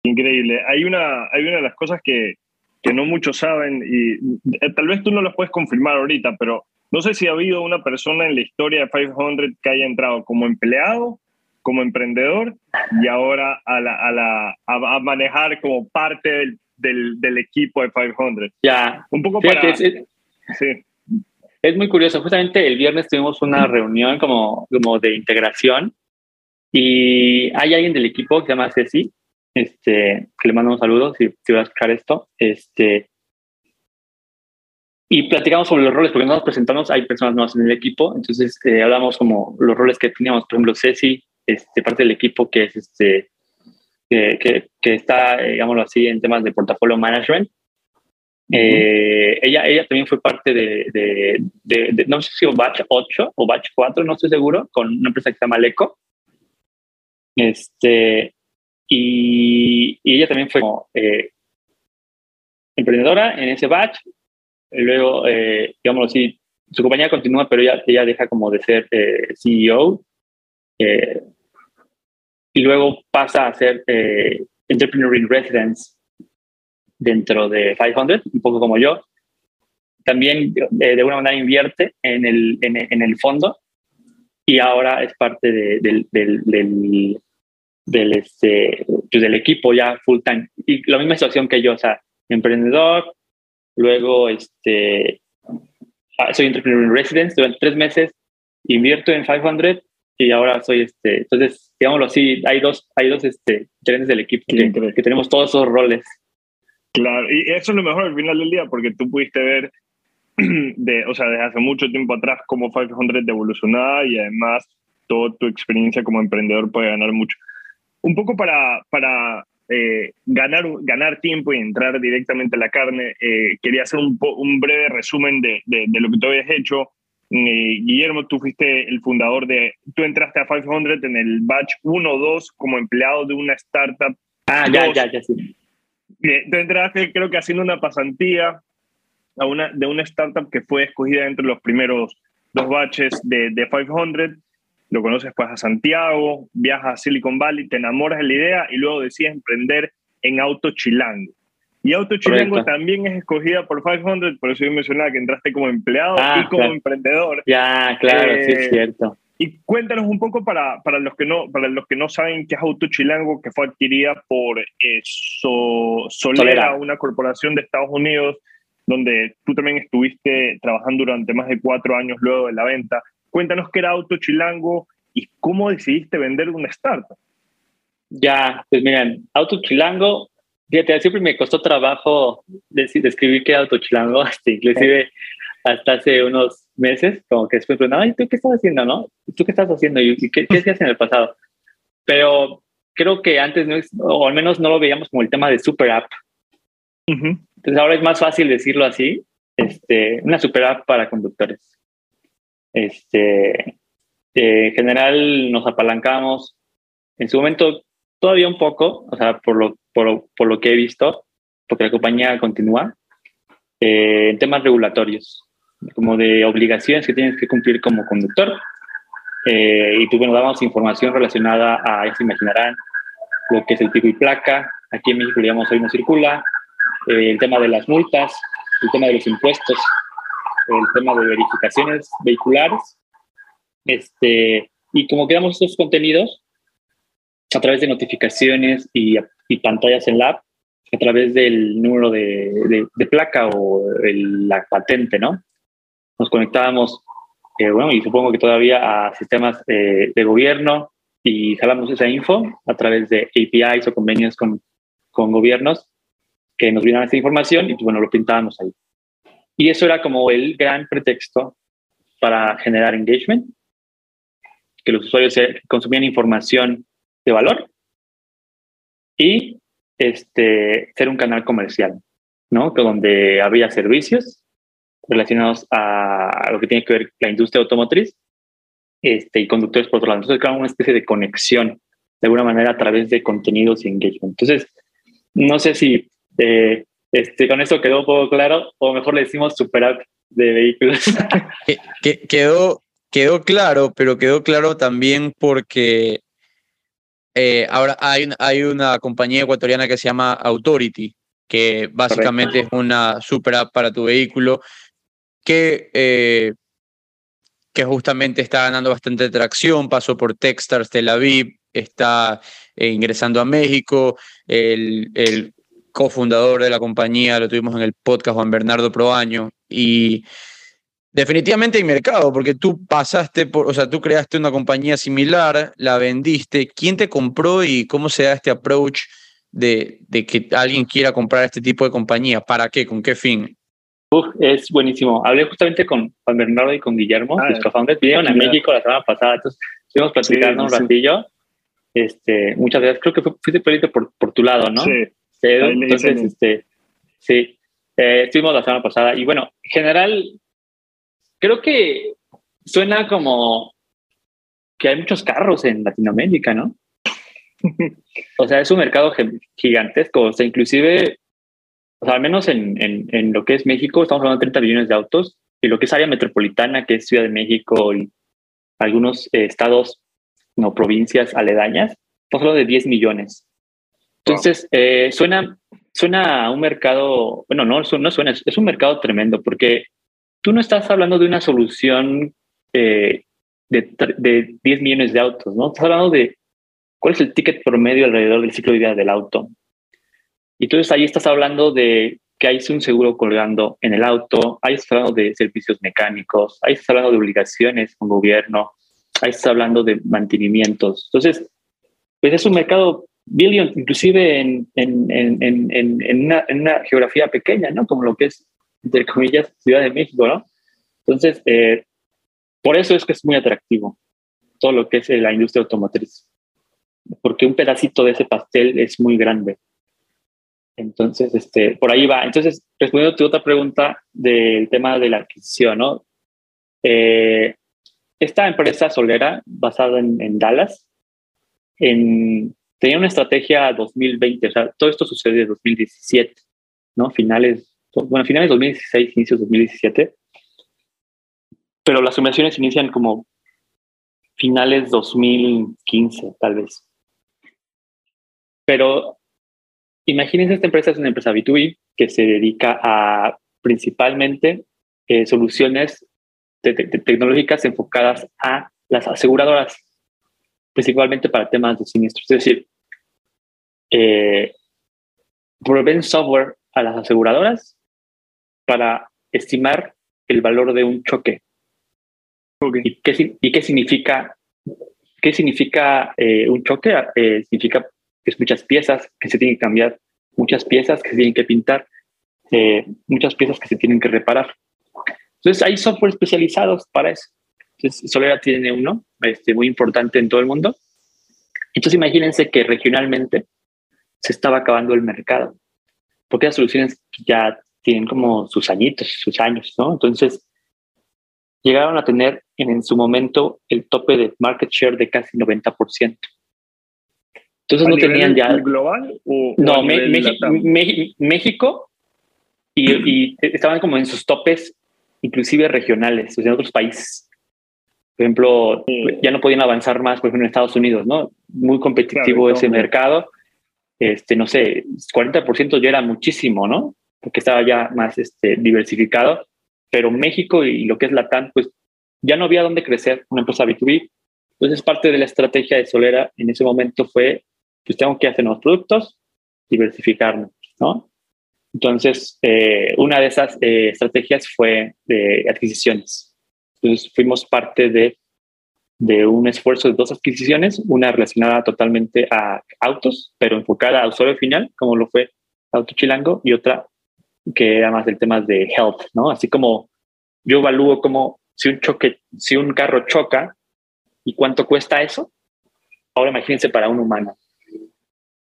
Increíble. Hay una, hay una de las cosas que, que no muchos saben y eh, tal vez tú no las puedes confirmar ahorita, pero no sé si ha habido una persona en la historia de 500 que haya entrado como empleado, como emprendedor y ahora a, la, a, la, a, a manejar como parte del, del, del, equipo de 500. Ya. Un poco para... Es, es, sí. es muy curioso. Justamente el viernes tuvimos una reunión como, como de integración y hay alguien del equipo que se llama Ceci, este, que le mando un saludo si, si va a escuchar esto. Este, y platicamos sobre los roles, porque nos presentamos, hay personas nuevas en el equipo, entonces eh, hablamos como los roles que teníamos, por ejemplo, Ceci, este, parte del equipo que es este, que, que, que está, digámoslo así, en temas de portafolio management. Uh -huh. eh, ella, ella también fue parte de, de, de, de, no sé si batch 8 o batch 4, no estoy seguro, con una empresa que se llama Leco. Este, y, y ella también fue como, eh, emprendedora en ese batch, luego, eh, digámoslo así, su compañía continúa, pero ella, ella deja como de ser eh, CEO. Eh, y luego pasa a ser eh, Entrepreneur in Residence dentro de 500, un poco como yo. También de, de alguna manera invierte en el, en, en, el fondo y ahora es parte de, del, del, este, pues del equipo ya full time. Y la misma situación que yo, o sea, emprendedor, Luego, este, soy entrepreneur in residence durante tres meses, invierto en 500 y ahora soy este. Entonces, digámoslo así, hay dos, hay dos este, gerentes del equipo que, que, tenemos todos esos roles. Claro, y eso es lo mejor al final del día, porque tú pudiste ver, de, o sea, desde hace mucho tiempo atrás, cómo 500 evolucionaba y además toda tu experiencia como emprendedor puede ganar mucho. Un poco para, para eh, ganar, ganar tiempo y entrar directamente a la carne, eh, quería hacer un, un, breve resumen de, de, de, lo que tú habías hecho. Eh, Guillermo, tú fuiste el fundador de, tú entraste a 500 en el batch 1 o 2 como empleado de una startup. Ah, ya, ya, ya, sí. Tú entraste creo que haciendo una pasantía a una, de una startup que fue escogida entre los primeros dos batches de, de 500 lo conoces pues a Santiago, viajas a Silicon Valley, te enamoras de la idea y luego decides emprender en Auto Chilango. Y Auto Chilango Correcto. también es escogida por 500, por eso yo mencionaba que entraste como empleado ah, y como claro. emprendedor. Ya, claro, eh, sí es cierto. Y cuéntanos un poco para, para, los que no, para los que no saben qué es Auto Chilango, que fue adquirida por eh, so, Solera, Solera, una corporación de Estados Unidos, donde tú también estuviste trabajando durante más de cuatro años luego de la venta. Cuéntanos qué era Auto Chilango y cómo decidiste vender una startup. Ya, pues miren, Auto Chilango, fíjate, siempre me costó trabajo describir qué era Auto Chilango, hasta inclusive hasta hace unos meses, como que después preguntaban, ay, ¿tú qué estás haciendo, no? ¿Tú qué estás haciendo? ¿Y qué, qué hacías en el pasado? Pero creo que antes, no es, o al menos no lo veíamos como el tema de super app. Uh -huh. Entonces ahora es más fácil decirlo así, este, una super app para conductores. Este, eh, en general nos apalancamos. En su momento todavía un poco, o sea, por lo, por, por lo que he visto, porque la compañía continúa, eh, en temas regulatorios, como de obligaciones que tienes que cumplir como conductor. Eh, y pues bueno, damos información relacionada a, ya se imaginarán, lo que es el pico y placa, aquí en México llamamos hoy no circula, eh, el tema de las multas, el tema de los impuestos, el tema de verificaciones vehiculares. Este, y como creamos estos contenidos a través de notificaciones y, y pantallas en la a través del número de, de, placa o la patente, ¿no? Nos conectábamos eh, bueno, y supongo que todavía a sistemas eh, de gobierno y jalamos esa info a través de APIs o convenios con, con gobiernos que nos brindan esa información y pues, bueno, lo pintábamos ahí. Y eso era como el gran pretexto para generar engagement, que los usuarios consumían información de valor y este, ser un canal comercial, ¿no? Que donde había servicios relacionados a lo que tiene que ver la industria automotriz este, y conductores por otro lado. Entonces, era una especie de conexión de alguna manera a través de contenidos y engagement. Entonces, no sé si eh, este, con esto quedó un poco claro o mejor le decimos super app de vehículos. Que- que- quedó, quedó claro, pero quedó claro también porque eh, ahora hay, una- hay una compañía ecuatoriana que se llama Authority, que básicamente es una super app para tu vehículo que, eh, que justamente está ganando bastante tracción, pasó por Techstars Tel Aviv, está eh, ingresando a México, el, el cofundador de la compañía lo tuvimos en el podcast Juan Bernardo Proaño y definitivamente hay mercado porque tú pasaste por, o sea, tú creaste una compañía similar, la vendiste, ¿quién te compró y cómo se da este approach de, de que alguien quiera comprar este tipo de compañía? ¿Para qué? ¿Con qué fin? Uf, es buenísimo. Hablé justamente con Juan Bernardo y con Guillermo, Ah, sus cofounders. Vinieron a. México la semana pasada, entonces estuvimos platicando Sí, un sí. ratillo. Este, muchas gracias. Creo que fue, fuiste Pedrito, por, por tu lado, ¿no? Sí, Entonces, este, sí, eh, estuvimos la semana pasada y bueno, en general, creo que suena como que hay muchos carros en Latinoamérica, ¿no? o sea, es un mercado gi- gigantesco, o sea, inclusive, o sea, al menos en, en, en lo que es México, estamos hablando de 30 millones de autos, y lo que es área metropolitana, que es Ciudad de México y algunos eh, estados, no, provincias aledañas, estamos hablando de 10 millones. Entonces, eh, suena, suena a un mercado, bueno, no, no suena, es un mercado tremendo porque tú no estás hablando de una solución eh, de, de 10 millones de autos, ¿no? Estás hablando de cuál es el ticket promedio alrededor del ciclo de vida del auto. Y entonces ahí estás hablando de que hay un seguro colgando en el auto, ahí estás hablando de servicios mecánicos, ahí estás hablando de obligaciones con gobierno, ahí estás hablando de mantenimientos. Entonces, pues es un mercado billion, inclusive en, en, en, en, una, en una geografía pequeña, ¿no? Como lo que es, entre comillas, Ciudad de México, ¿no? Entonces, eh, por eso es que es muy atractivo todo lo que es la industria automotriz, porque un pedacito de ese pastel es muy grande. Entonces, este, por ahí va. Entonces, respondiendo a tu otra pregunta del tema de la adquisición, ¿no? Eh, esta empresa solera, basada en, en Dallas, en, tenía una estrategia 2020, o sea, todo esto sucede en 2017, ¿no? Finales, bueno, finales 2016, inicios 2017, pero las inversiones inician como finales 2015, tal vez. Pero imagínense, esta empresa es una empresa B2B que se dedica a principalmente eh, soluciones te- te- tecnológicas enfocadas a las aseguradoras, principalmente para temas de siniestros. Es decir, eh, proveen software a las aseguradoras para estimar el valor de un choque. ¿Y qué, si- y qué significa, qué significa eh, un choque? Eh, significa que es muchas piezas que se tienen que cambiar, muchas piezas que se tienen que pintar, eh, muchas piezas que se tienen que reparar. Entonces hay software especializados para eso. Entonces Solera tiene uno este, muy importante en todo el mundo. Entonces imagínense que regionalmente se estaba acabando el mercado, porque las soluciones ya tienen como sus añitos, sus años, ¿no? Entonces llegaron a tener en, en su momento el tope de market share de casi 90%. Entonces ¿A no tenían ya... global o, o No? Me- México y, y estaban como en sus topes, inclusive regionales, o sea, en otros países. Por ejemplo, Sí. ya no podían avanzar más, por ejemplo, en Estados Unidos, ¿no? Muy competitivo Claro, ese mercado. Este, no sé, 40% ya era muchísimo, ¿no? Porque estaba ya más este, diversificado. Pero México y lo que es Latam, pues ya no había dónde crecer una empresa B2B. Entonces, parte de la estrategia de Solera en ese momento fue, pues tengo que hacer nuevos productos, diversificarnos, ¿no? Entonces, eh, una de esas eh, estrategias fue de adquisiciones. Entonces fuimos parte de, de un esfuerzo de dos adquisiciones, una relacionada totalmente a autos, pero enfocada al usuario final, como lo fue Auto Chilango, y otra que era más el tema de health, ¿no? Así como yo evalúo como si un choque, si un carro choca y cuánto cuesta eso, ahora imagínense para un humano.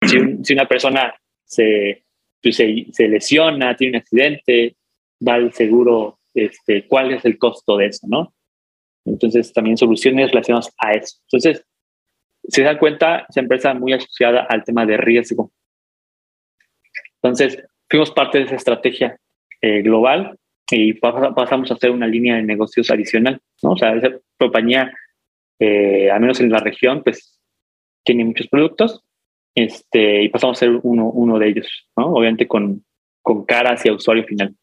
Si, un- si una persona se, pues, se, se lesiona, tiene un accidente, va al seguro, este, cuál es el costo de eso, ¿no? Entonces, también soluciones relacionadas a eso. Entonces, si se dan cuenta, esa empresa muy asociada al tema de riesgo. Entonces, fuimos parte de esa estrategia eh, global y pas- pasamos a hacer una línea de negocios adicional, ¿no? O sea, esa compañía, eh, al menos en la región, pues tiene muchos productos este, y pasamos a ser uno, uno de ellos, ¿no? Obviamente con, con cara hacia usuario final.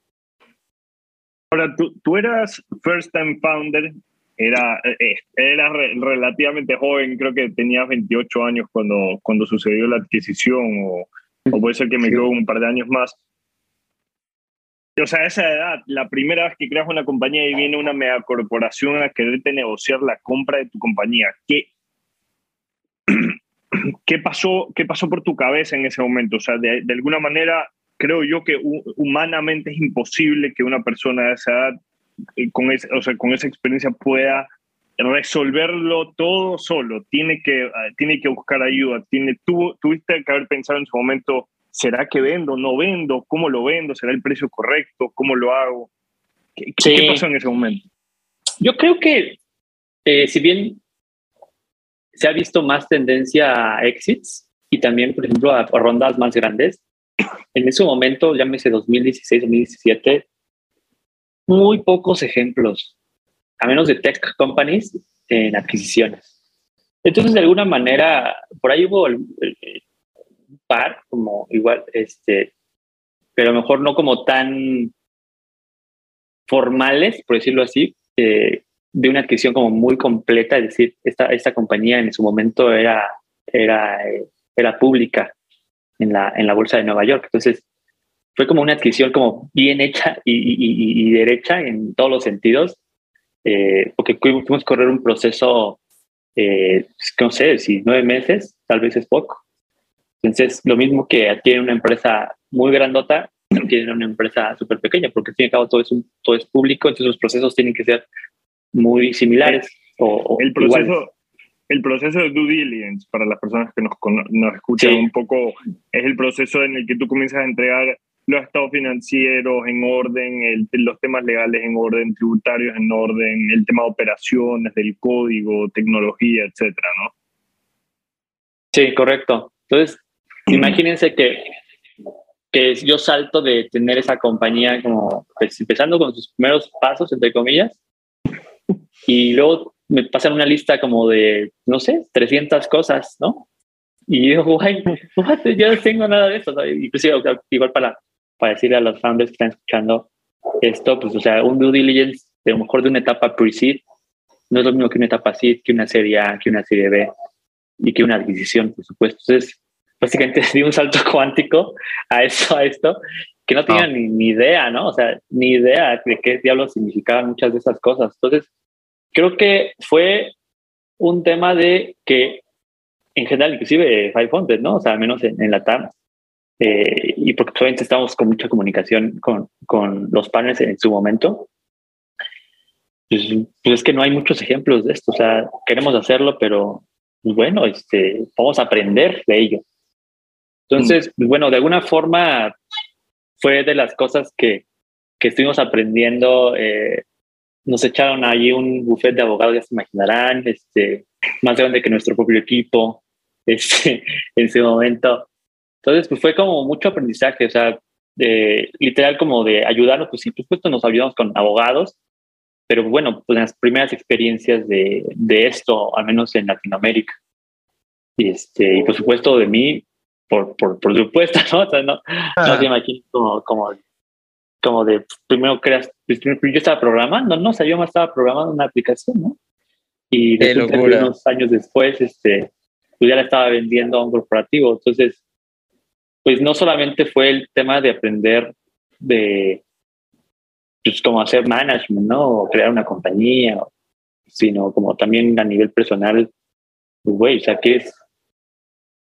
Ahora, tú, tú eras first time founder, era, eh, eras re- relativamente joven, creo que tenías 28 años cuando, cuando sucedió la adquisición, o, o puede ser que me Sí. quedo un par de años más. O sea, a esa edad, la primera vez que creas una compañía y viene una megacorporación a quererte negociar la compra de tu compañía, ¿qué, qué, pasó, ¿qué pasó por tu cabeza en ese momento? O sea, de, de alguna manera, creo yo que hu- humanamente es imposible que una persona de esa edad, eh, con, ese- o sea, con esa experiencia, pueda resolverlo todo solo. Tiene que, ah, tiene que buscar ayuda. Tiene, tú, tuviste que haber pensado en su momento, ¿será que vendo? ¿No vendo? ¿Cómo lo vendo? ¿Será el precio correcto? ¿Cómo lo hago? ¿Qué, qué- Sí. qué pasó en ese momento? Yo creo que, eh, si bien se ha visto más tendencia a exits y también, por ejemplo, a, a rondas más grandes, en ese momento, llámese 2016, 2017, muy pocos ejemplos, a menos de tech companies, en adquisiciones. Entonces, de alguna manera, por ahí hubo el- el- un par, como igual, este, pero mejor no como tan formales, por decirlo así, de una adquisición como muy completa, es decir, esta, esta compañía en su momento era, era, eh, era pública en la, en la bolsa de Nueva York. Entonces, fue como una adquisición como bien hecha y, y- y- derecha en todos los sentidos, eh, porque fuimos a correr un proceso, eh, pues, no sé, si nueve meses, tal vez es poco. Entonces, lo mismo que adquiere una empresa muy grandota, tiene una empresa súper pequeña, porque al fin y al cabo todo es, un- todo es público, entonces los procesos tienen que ser muy similares o, o El iguales. proceso, el proceso de due diligence, para las personas que nos, nos escuchan Sí. un poco, es el proceso en el que tú comienzas a entregar los estados financieros en orden, el- los temas legales en orden, tributarios en orden, el tema de operaciones, del código, tecnología, etcétera, ¿no? Sí, correcto. Entonces, imagínense que, que yo salto de tener esa compañía como pues, empezando con sus primeros pasos, entre comillas, y luego me pasan una lista como de, no sé, 300 cosas, ¿no? Y digo, guay, no tengo nada de eso. Inclusive, igual para, para decirle a los founders que están escuchando esto, pues, o sea, un due diligence, de lo mejor de una etapa pre-seed, no es lo mismo que una etapa seed, que una serie A, que una serie B y que una adquisición, por supuesto. Entonces, básicamente di un salto cuántico a eso, a esto, que no tenía Ah. ni, ni idea, ¿no? O sea, ni idea de qué diablos significaban muchas de esas cosas. Entonces, creo que fue un tema de que, en general, inclusive Five Hundred, ¿no? O sea, al menos en, en la TAM, eh, y porque obviamente estamos con mucha comunicación con, con los partners en su momento, pues, pues es que no hay muchos ejemplos de esto. O sea, queremos hacerlo, pero pues bueno, este, vamos a aprender de ello. Entonces, pues bueno, de alguna forma fue de las cosas que, que estuvimos aprendiendo. eh, nos echaron allí un buffet de abogados, ya se imaginarán, este, más grande que nuestro propio equipo este, en ese momento. Entonces, pues fue como mucho aprendizaje, o sea, de, literal como de ayudarnos, pues sí, por supuesto nos ayudamos con abogados, pero bueno, pues las primeras experiencias de, de esto, al menos en Latinoamérica. Y, este, y por supuesto de mí, por, por, por supuesto, ¿no? O sea, no, no se imagino como, como, como de primero creas, pues, yo estaba programando, ¿no? O sea, yo me estaba programando una aplicación, ¿no? Y locura. unos años después, este, pues ya la estaba vendiendo a un corporativo. Entonces, pues no solamente fue el tema de aprender de, pues, como hacer management, ¿no? O crear una compañía, sino como también a nivel personal, pues, güey, o sea, ¿quieres,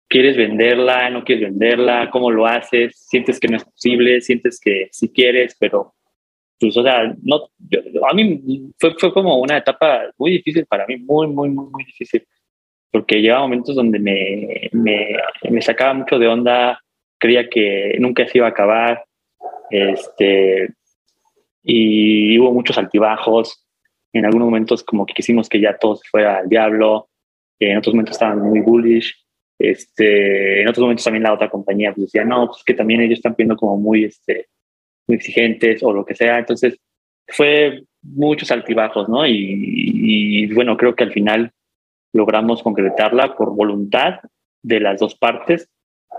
¿quieres venderla? ¿No quieres venderla? ¿Cómo lo haces? ¿Sientes que no es posible? ¿Sientes que sí quieres, pero pues, o sea, no, yo- a mí fue, fue como una etapa muy difícil para mí, muy, muy, muy, muy difícil, porque llegaba momentos donde me, me, me sacaba mucho de onda, creía que nunca se iba a acabar, este, y hubo muchos altibajos, en algunos momentos como que quisimos que ya todo se fuera al diablo, en otros momentos estaban muy bullish, este, en otros momentos también la otra compañía pues decía, no, pues que también ellos están viendo como muy, este, muy exigentes o lo que sea. Entonces, fue muchos altibajos, ¿no? Y, y, bueno, creo que al final logramos concretarla por voluntad de las dos partes.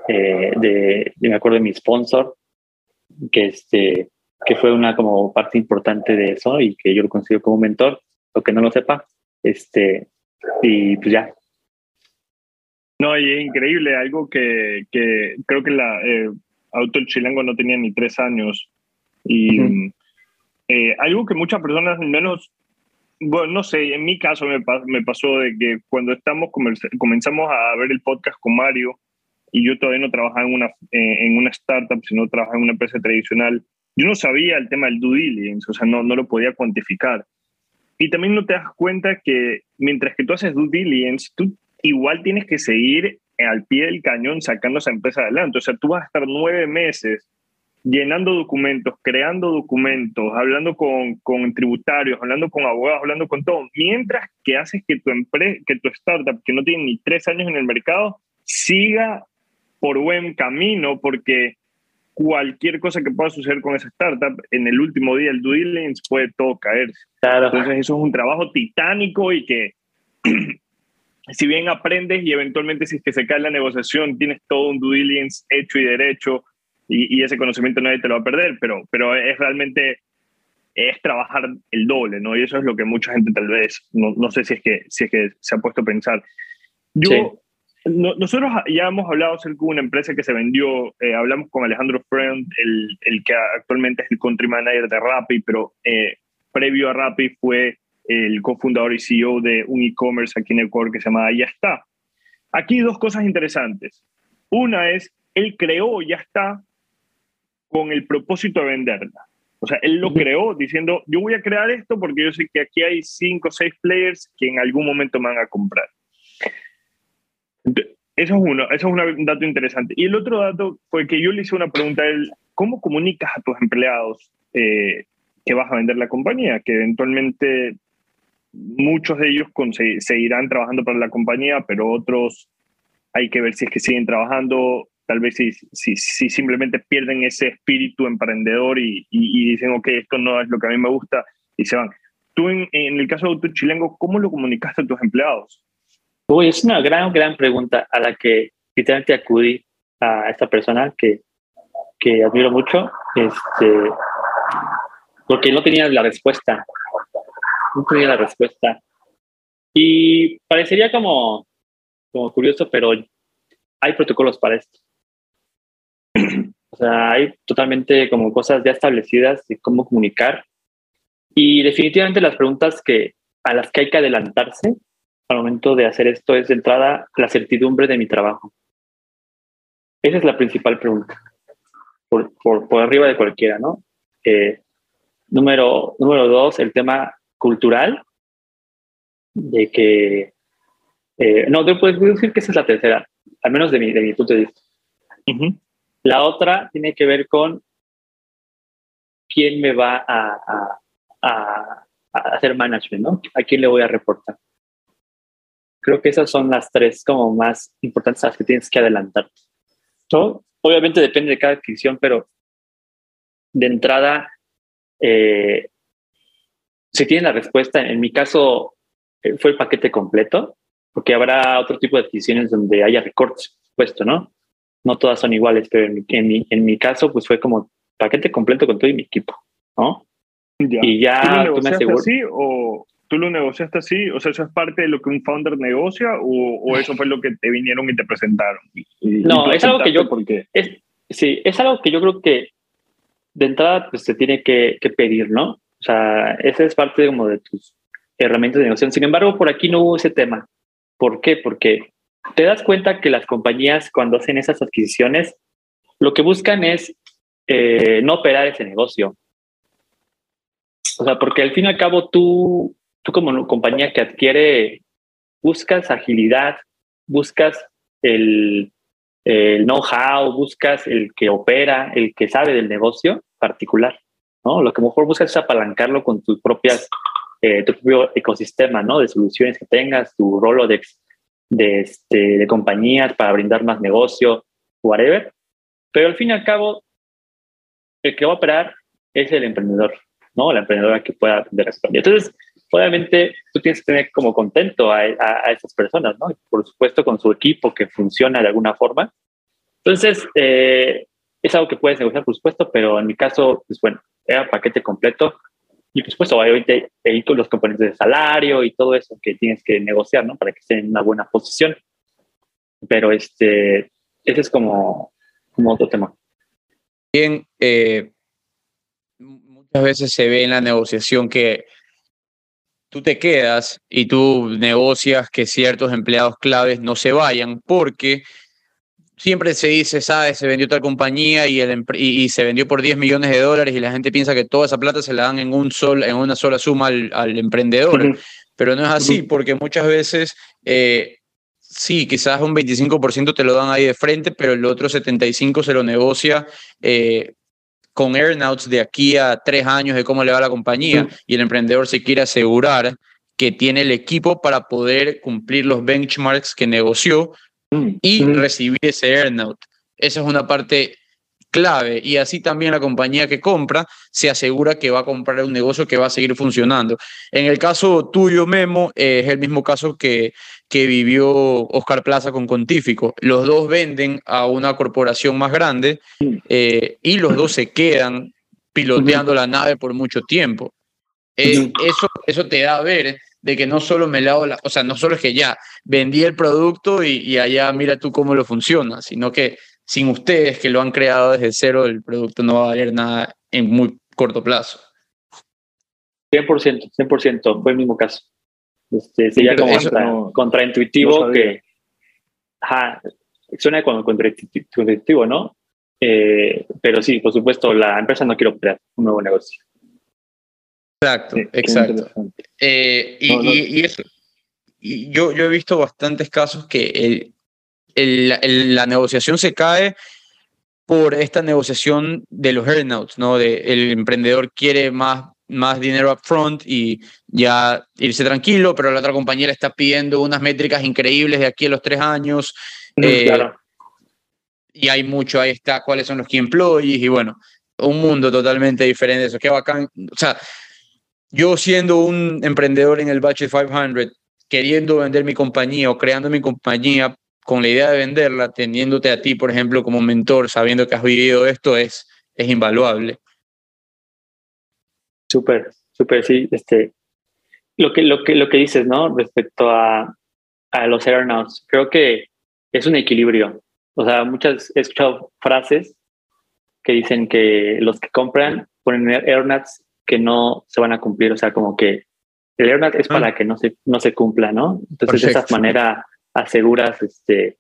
Eh, de, de- me acuerdo de mi sponsor, que, este, que fue una como parte importante de eso y que yo lo considero como mentor, o que no lo sepa. Este, y pues ya, No, y es increíble, algo que, que creo que la eh, Auto El Chilango no tenía ni tres años. Y Ujú. eh, algo que muchas personas, menos, bueno, no sé, en mi caso me, me pasó de que cuando estamos comenzamos a ver el podcast con Mario, y yo todavía no trabajaba en una, eh, en una startup, sino trabajaba en una empresa tradicional, yo no sabía el tema del due diligence, o sea, no, no lo podía cuantificar. Y también no te das cuenta que mientras que tú haces due diligence, tú igual tienes que seguir al pie del cañón sacando esa empresa adelante. O sea, tú vas a estar nueve meses llenando documentos, creando documentos, hablando con, con tributarios, hablando con abogados, hablando con todo, mientras que haces que tu, empresa, que tu startup, que no tiene ni tres años en el mercado, siga por buen camino, porque cualquier cosa que pueda suceder con esa startup, en el último día el due diligence puede todo caerse. claro. Entonces eso es un trabajo titánico y que si bien aprendes y eventualmente si es que se cae la negociación, tienes todo un due diligence hecho y derecho y, y ese conocimiento nadie te lo va a perder, pero, pero es realmente es trabajar el doble, ¿no? Y eso es lo que mucha gente tal vez, no, no sé si es, que, si es que se ha puesto a pensar. Yo, no- nosotros ya hemos hablado acerca de una empresa que se vendió, eh, hablamos con Alejandro Friend, el, el que actualmente es el country manager de Rappi, pero eh, previo a Rappi fue el cofundador y CEO de un e-commerce aquí en Ecuador que se llama Ya está. Aquí dos cosas interesantes. Una es, él creó Ya está con el propósito de venderla. O sea, él lo creó diciendo, yo voy a crear esto porque yo sé que aquí hay cinco o seis players que en algún momento me van a comprar. Eso es uno, eso es un dato interesante. Y el otro dato fue que yo le hice una pregunta a él, ¿cómo comunicas a tus empleados eh, que vas a vender la compañía? Que eventualmente muchos de ellos seguirán trabajando para la compañía, pero otros hay que ver si es que siguen trabajando, tal vez si, si, si simplemente pierden ese espíritu emprendedor y, dicen, ok, esto no es lo que a mí me gusta y se van. Tú en, en el caso de Auto Chilengo, ¿cómo lo comunicaste a tus empleados? Uy, es una gran, gran pregunta a la que literalmente acudí a esta persona que, que admiro mucho, este, porque no tenía la respuesta. No tenía la respuesta. Y parecería como, como curioso, pero hay protocolos para esto. O sea, hay totalmente como cosas ya establecidas de cómo comunicar. Y definitivamente las preguntas que, a las que hay que adelantarse al momento de hacer esto es de entrada la certidumbre de mi trabajo. Esa es la principal pregunta, por, por, por arriba de cualquiera, ¿no? Eh, número, número dos, el tema cultural, de que, eh, no, te puedo decir que esa es la tercera, al menos de mi, de mi punto de vista. La otra tiene que ver con quién me va a, a, a, a hacer management, ¿no? ¿A quién le voy a reportar? Creo que esas son las tres como más importantes a las que tienes que adelantar. Todo, obviamente depende de cada adquisición, pero de entrada, eh, si tienen la respuesta, en mi caso eh, fue el paquete completo, porque habrá otro tipo de adquisiciones donde haya recortes, por supuesto, ¿no? No todas son iguales, pero en mi, en mi, en mi caso, pues fue como paquete completo con todo y mi equipo, ¿no? Ya. Y ya ¿Tú me aseguras. o tú lo negociaste así? O sea, ¿eso es parte de lo que un founder negocia o, o eso fue lo que te vinieron y te presentaron? Y- No, es algo que yo- Porque, Es, sí, es algo que yo creo que de entrada pues, se tiene que, que pedir, ¿no? O sea, esa es parte como de tus herramientas de negociación. Sin embargo, por aquí no hubo ese tema. ¿Por qué? Porque te das cuenta que las compañías cuando hacen esas adquisiciones, lo que buscan es eh, no operar ese negocio. O sea, porque al fin y al cabo tú, tú como compañía que adquiere, buscas agilidad, buscas el, el know-how, buscas el que opera, el que sabe del negocio particular, ¿no? Lo que mejor buscas es apalancarlo con tus propias, eh, tu propio ecosistema, ¿no? De soluciones que tengas, tu Rolodex de, este, de compañías para brindar más negocio, whatever. Pero al fin y al cabo, el que va a operar es el emprendedor, ¿no? La emprendedora que pueda atender a. Entonces, obviamente, tú tienes que tener como contento a, a, a esas personas, ¿no? Por supuesto, con su equipo que funciona de alguna forma. Entonces, eh, es algo que puedes negociar, por supuesto, pero en mi caso, pues bueno, era paquete completo. Y por supuesto, obviamente, ahí con los componentes de salario y todo eso que tienes que negociar, ¿no? Para que estén en una buena posición. Pero este, ese es como, como otro tema. Bien, eh, muchas veces se ve en la negociación que tú te quedas y tú negocias que ciertos empleados claves no se vayan porque siempre se dice, sabes, se vendió tal compañía y, el, y, y, se vendió por 10 millones de dólares y la gente piensa que toda esa plata se la dan en, un sol, en una sola suma al, al emprendedor. Uh -huh. Pero no es así, porque muchas veces, eh, sí, quizás un 25% te lo dan ahí de frente, pero el otro 75% se lo negocia eh, con earnouts de aquí a tres años de cómo le va a la compañía. Y el emprendedor se quiere asegurar que tiene el equipo para poder cumplir los benchmarks que negoció y recibir ese earnout. Esa es una parte clave y así también la compañía que compra se asegura que va a comprar un negocio que va a seguir funcionando. En el caso tuyo, Memo, eh, es el mismo caso que, que vivió Oscar Plaza con Contífico. Los dos venden a una corporación más grande eh, y los dos se quedan piloteando la nave por mucho tiempo. Eh, eso, eso te da a ver de que no solo me lavo la, o sea, no solo es que ya vendí el producto y, y, allá mira tú cómo lo funciona, sino que sin ustedes que lo han creado desde cero, el producto no va a valer nada en muy corto plazo. 100%, 100%, fue el mismo caso. Este, sería como eso, contra, no, contraintuitivo no que, ajá, suena como contraintuitivo, ¿no? Eh, pero sí, por supuesto, la empresa no quiere operar un nuevo negocio. Exacto, sí, exacto. Eh, y, no, no. Y, y, eso, y yo, yo he visto bastantes casos que el, el, el, la negociación se cae por esta negociación de los earnouts, ¿no? De, el emprendedor quiere más, más dinero upfront y ya irse tranquilo, pero la otra compañía le está pidiendo unas métricas increíbles de aquí a los tres años. Mm, eh, claro. Y hay mucho, ahí está, cuáles son los key employees y bueno, un mundo totalmente diferente. Eso, qué bacán. O sea, yo siendo un emprendedor en el Budget 500, queriendo vender mi compañía o creando mi compañía con la idea de venderla, teniéndote a ti, por ejemplo, como mentor, sabiendo que has vivido esto, es, es invaluable. Súper, súper, sí. Este, lo, que, lo, que, lo que dices, ¿no? Respecto a, a los earnouts, creo que es un equilibrio. O sea, muchas he escuchado frases que dicen que los que compran ponen earnouts que no se van a cumplir, o sea, como que el earnout es para ah. que no se, no se cumpla, ¿no? Entonces, Perfecto. de esa manera aseguras, este,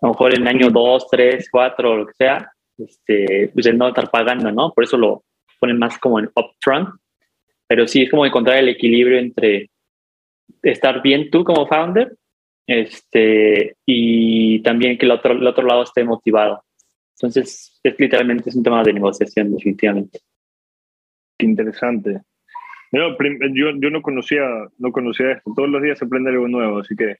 a lo mejor en año 2, 3, 4, lo que sea, este, pues el no estar pagando, ¿no? Por eso lo ponen más como en upfront, pero sí es como encontrar el equilibrio entre estar bien tú como founder este, y también que el otro, el otro lado esté motivado. Entonces, es literalmente es un tema de negociación, definitivamente interesante. Yo, yo, yo, no conocía no conocía esto. Todos los días se aprende algo nuevo, así que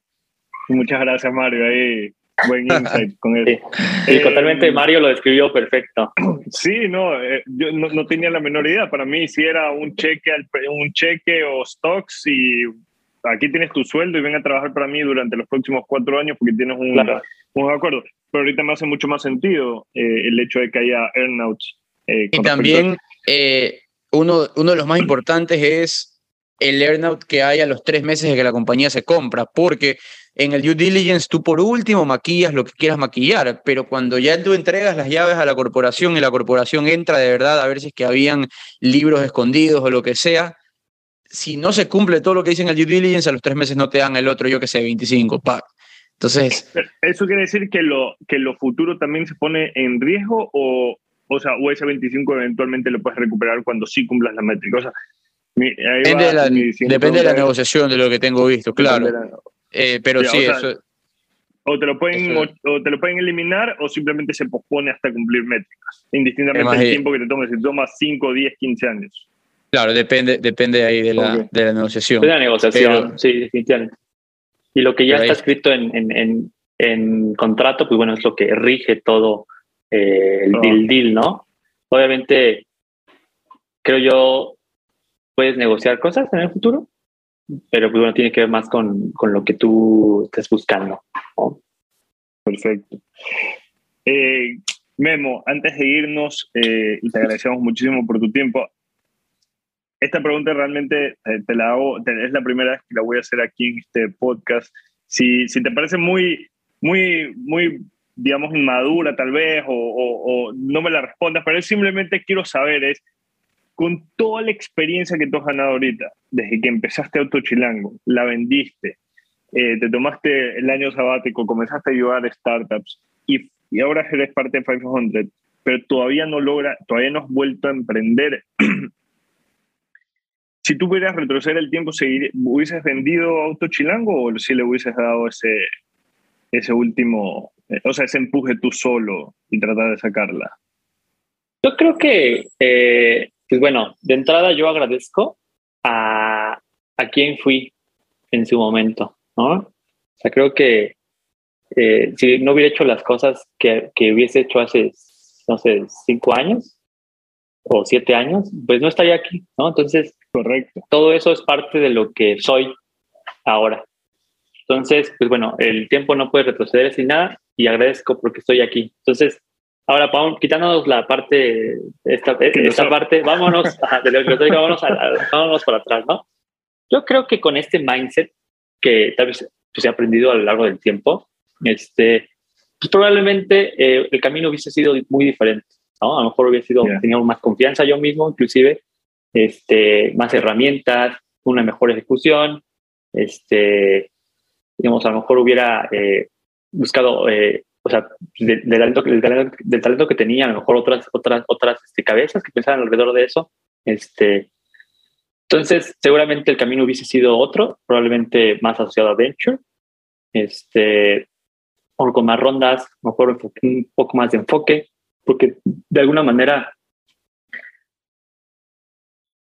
muchas gracias Mario. Ahí buen insight con eso. Sí, eh, totalmente Mario lo describió perfecto. Sí, no, eh, yo no, no, tenía la menor idea. Para mí si era un cheque, un cheque o stocks y aquí tienes tu sueldo y ven a trabajar para mí durante los próximos cuatro años porque tienes un, claro. un acuerdo. Pero ahorita me hace mucho más sentido eh, el hecho de que haya earnouts. y también uno, uno de los más importantes es el earnout que hay a los tres meses de que la compañía se compra, porque en el due diligence tú por último maquillas lo que quieras maquillar, pero cuando ya tú entregas las llaves a la corporación y la corporación entra de verdad a ver si es que habían libros escondidos o lo que sea, si no se cumple todo lo que dice en el due diligence, a los tres meses no te dan el otro, yo que sé, 25, pa. Entonces, ¿Eso quiere decir que lo, que lo futuro también se pone en riesgo o, o sea, o ese 25 eventualmente lo puedes recuperar cuando sí cumplas la métrica? O sea, mi- depende, va de la, depende de la negociación de lo que tengo visto, claro. De la- Eh, pero Ya, sí, o sea, eso, O te, lo pueden, Eso- o, o te lo pueden eliminar o simplemente se pospone hasta cumplir métricas, indistintamente del tiempo que te tome, si te toma 5, 10, 15 años. claro, depende, depende ahí de la, Ok. de la negociación. Es la negociación, Pero- sí, definitivamente. Y lo que ya Pero ahí- está escrito en, en, en, en contrato, pues bueno, es lo que rige todo eh, el, el deal, ¿no? Obviamente, creo yo, puedes negociar cosas en el futuro, pero pues bueno, tiene que ver más con, con lo que tú estés buscando. ¿no? Perfecto. Eh, Memo, antes de irnos, eh, y te agradecemos muchísimo por tu tiempo, esta pregunta realmente eh, te la hago, te- es la primera vez que la voy a hacer aquí en este podcast. Si, si te parece muy, muy, muy, digamos, inmadura tal vez, o, o- o no me la respondas, pero simplemente quiero saber es, con toda la experiencia que tú has ganado ahorita, desde que empezaste Autochilango, la vendiste, eh, te tomaste el año sabático, comenzaste a ayudar a startups y, y ahora eres parte de 500, pero todavía no logra, todavía no has vuelto a emprender. si tú pudieras retroceder el tiempo, ¿hubieses vendido Auto Chilango o si le hubieses dado ese, ese último, eh, o sea, ese empuje tú solo y tratar de sacarla? Yo creo que, eh, pues bueno, de entrada yo agradezco a, a quien fui en su momento, ¿no? O sea, creo que eh, si no hubiera hecho las cosas que, que hubiese hecho hace, no sé, cinco años o siete años, pues no estaría aquí, ¿no? Entonces, Correcto. todo eso es parte de lo que soy ahora. Entonces, pues bueno, el tiempo no puede retroceder sin nada y agradezco porque estoy aquí. Entonces, ahora quitándonos la parte, esta, esta parte, vámonos, de lo que vámonos, a- a- vámonos para atrás, ¿no? Yo creo que con este mindset que tal vez pues, he aprendido a lo largo del tiempo, este, pues probablemente eh, el camino hubiese sido muy diferente, ¿no? A lo mejor hubiese sido, Yeah. tenía más confianza yo mismo, inclusive, este, más herramientas, una mejor ejecución, este, digamos, a lo mejor hubiera eh, buscado, eh, o sea, de- del, talento, del, talento, del talento que tenía, a lo mejor otras, otras, otras este, cabezas que pensaban alrededor de eso. Este, entonces, seguramente el camino hubiese sido otro, probablemente más asociado a Venture, este, o con más rondas, mejor un poco más de enfoque, porque de alguna manera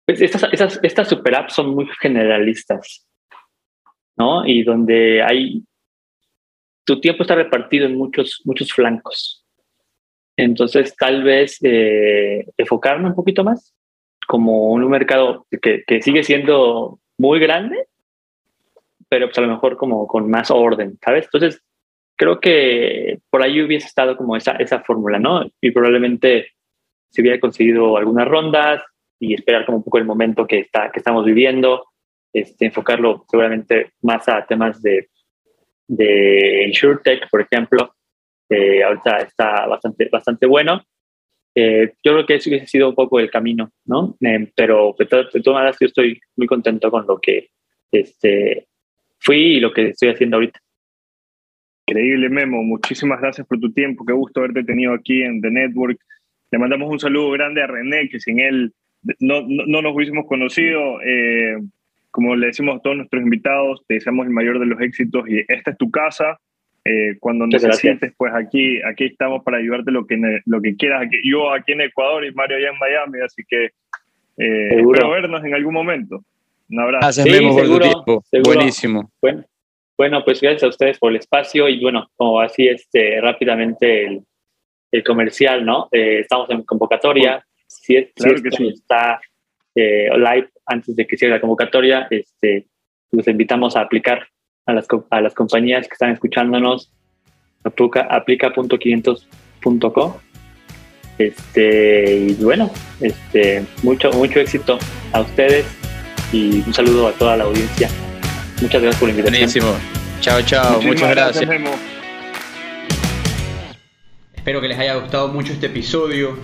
pues estas, estas, estas super apps son muy generalistas, ¿no? Y donde hay, tu tiempo está repartido en muchos, muchos flancos. Entonces, tal vez eh, un poquito más como un mercado que, que sigue siendo muy grande, pero pues a lo mejor como con más orden, ¿sabes? Entonces, creo que por ahí hubiese estado como esa, esa fórmula, ¿no? Y probablemente se hubiera conseguido algunas rondas, y esperar como un poco el momento que, está, que estamos viviendo, este, enfocarlo seguramente más a temas de, de InsurTech, por ejemplo, ahorita está bastante, bastante bueno. Eh, yo creo que eso hubiese sido un poco el camino, ¿no? Eh, pero de todas maneras yo estoy muy contento con lo que este, fui y lo que estoy haciendo ahorita. Increíble, Memo. Muchísimas gracias por tu tiempo. Qué gusto haberte tenido aquí en The Network. Le mandamos un saludo grande a René, que sin él no, no, no nos hubiésemos conocido. Eh, como le decimos a todos nuestros invitados, te deseamos el mayor de los éxitos y esta es tu casa. Eh, cuando Muchas necesites, gracias. pues aquí, aquí estamos para ayudarte lo que, lo que quieras. Aquí, yo aquí en Ecuador y Mario allá en Miami, así que eh, Seguro. espero vernos en algún momento. Un abrazo. Gracias, Sí, Memo, por tu seguro, tiempo. seguro. Buenísimo. Bueno, bueno, pues gracias a ustedes por el espacio y bueno, como así este, rápidamente el, el comercial, ¿no? Eh, estamos en convocatoria. Si, es, Claro si que sí. está eh, live antes de que cierre la convocatoria, este, los invitamos a aplicar a las, a las compañías que están escuchándonos. Aplica, aplica.500.co. Este, y bueno, este, mucho, mucho éxito a ustedes y un saludo a toda la audiencia. Muchas gracias por la invitación. Buenísimo. Chao, chao. Muchísimas Muchas gracias. Espero que les haya gustado mucho este episodio.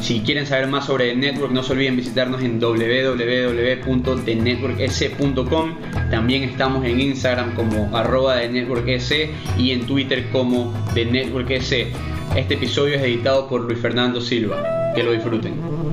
Si quieren saber más sobre The Network, no se olviden visitarnos en www.thenetworks.com. También estamos en Instagram como arroba The Network S y en Twitter como The Network S. Este episodio es editado por Luis Fernando Silva. Que lo disfruten.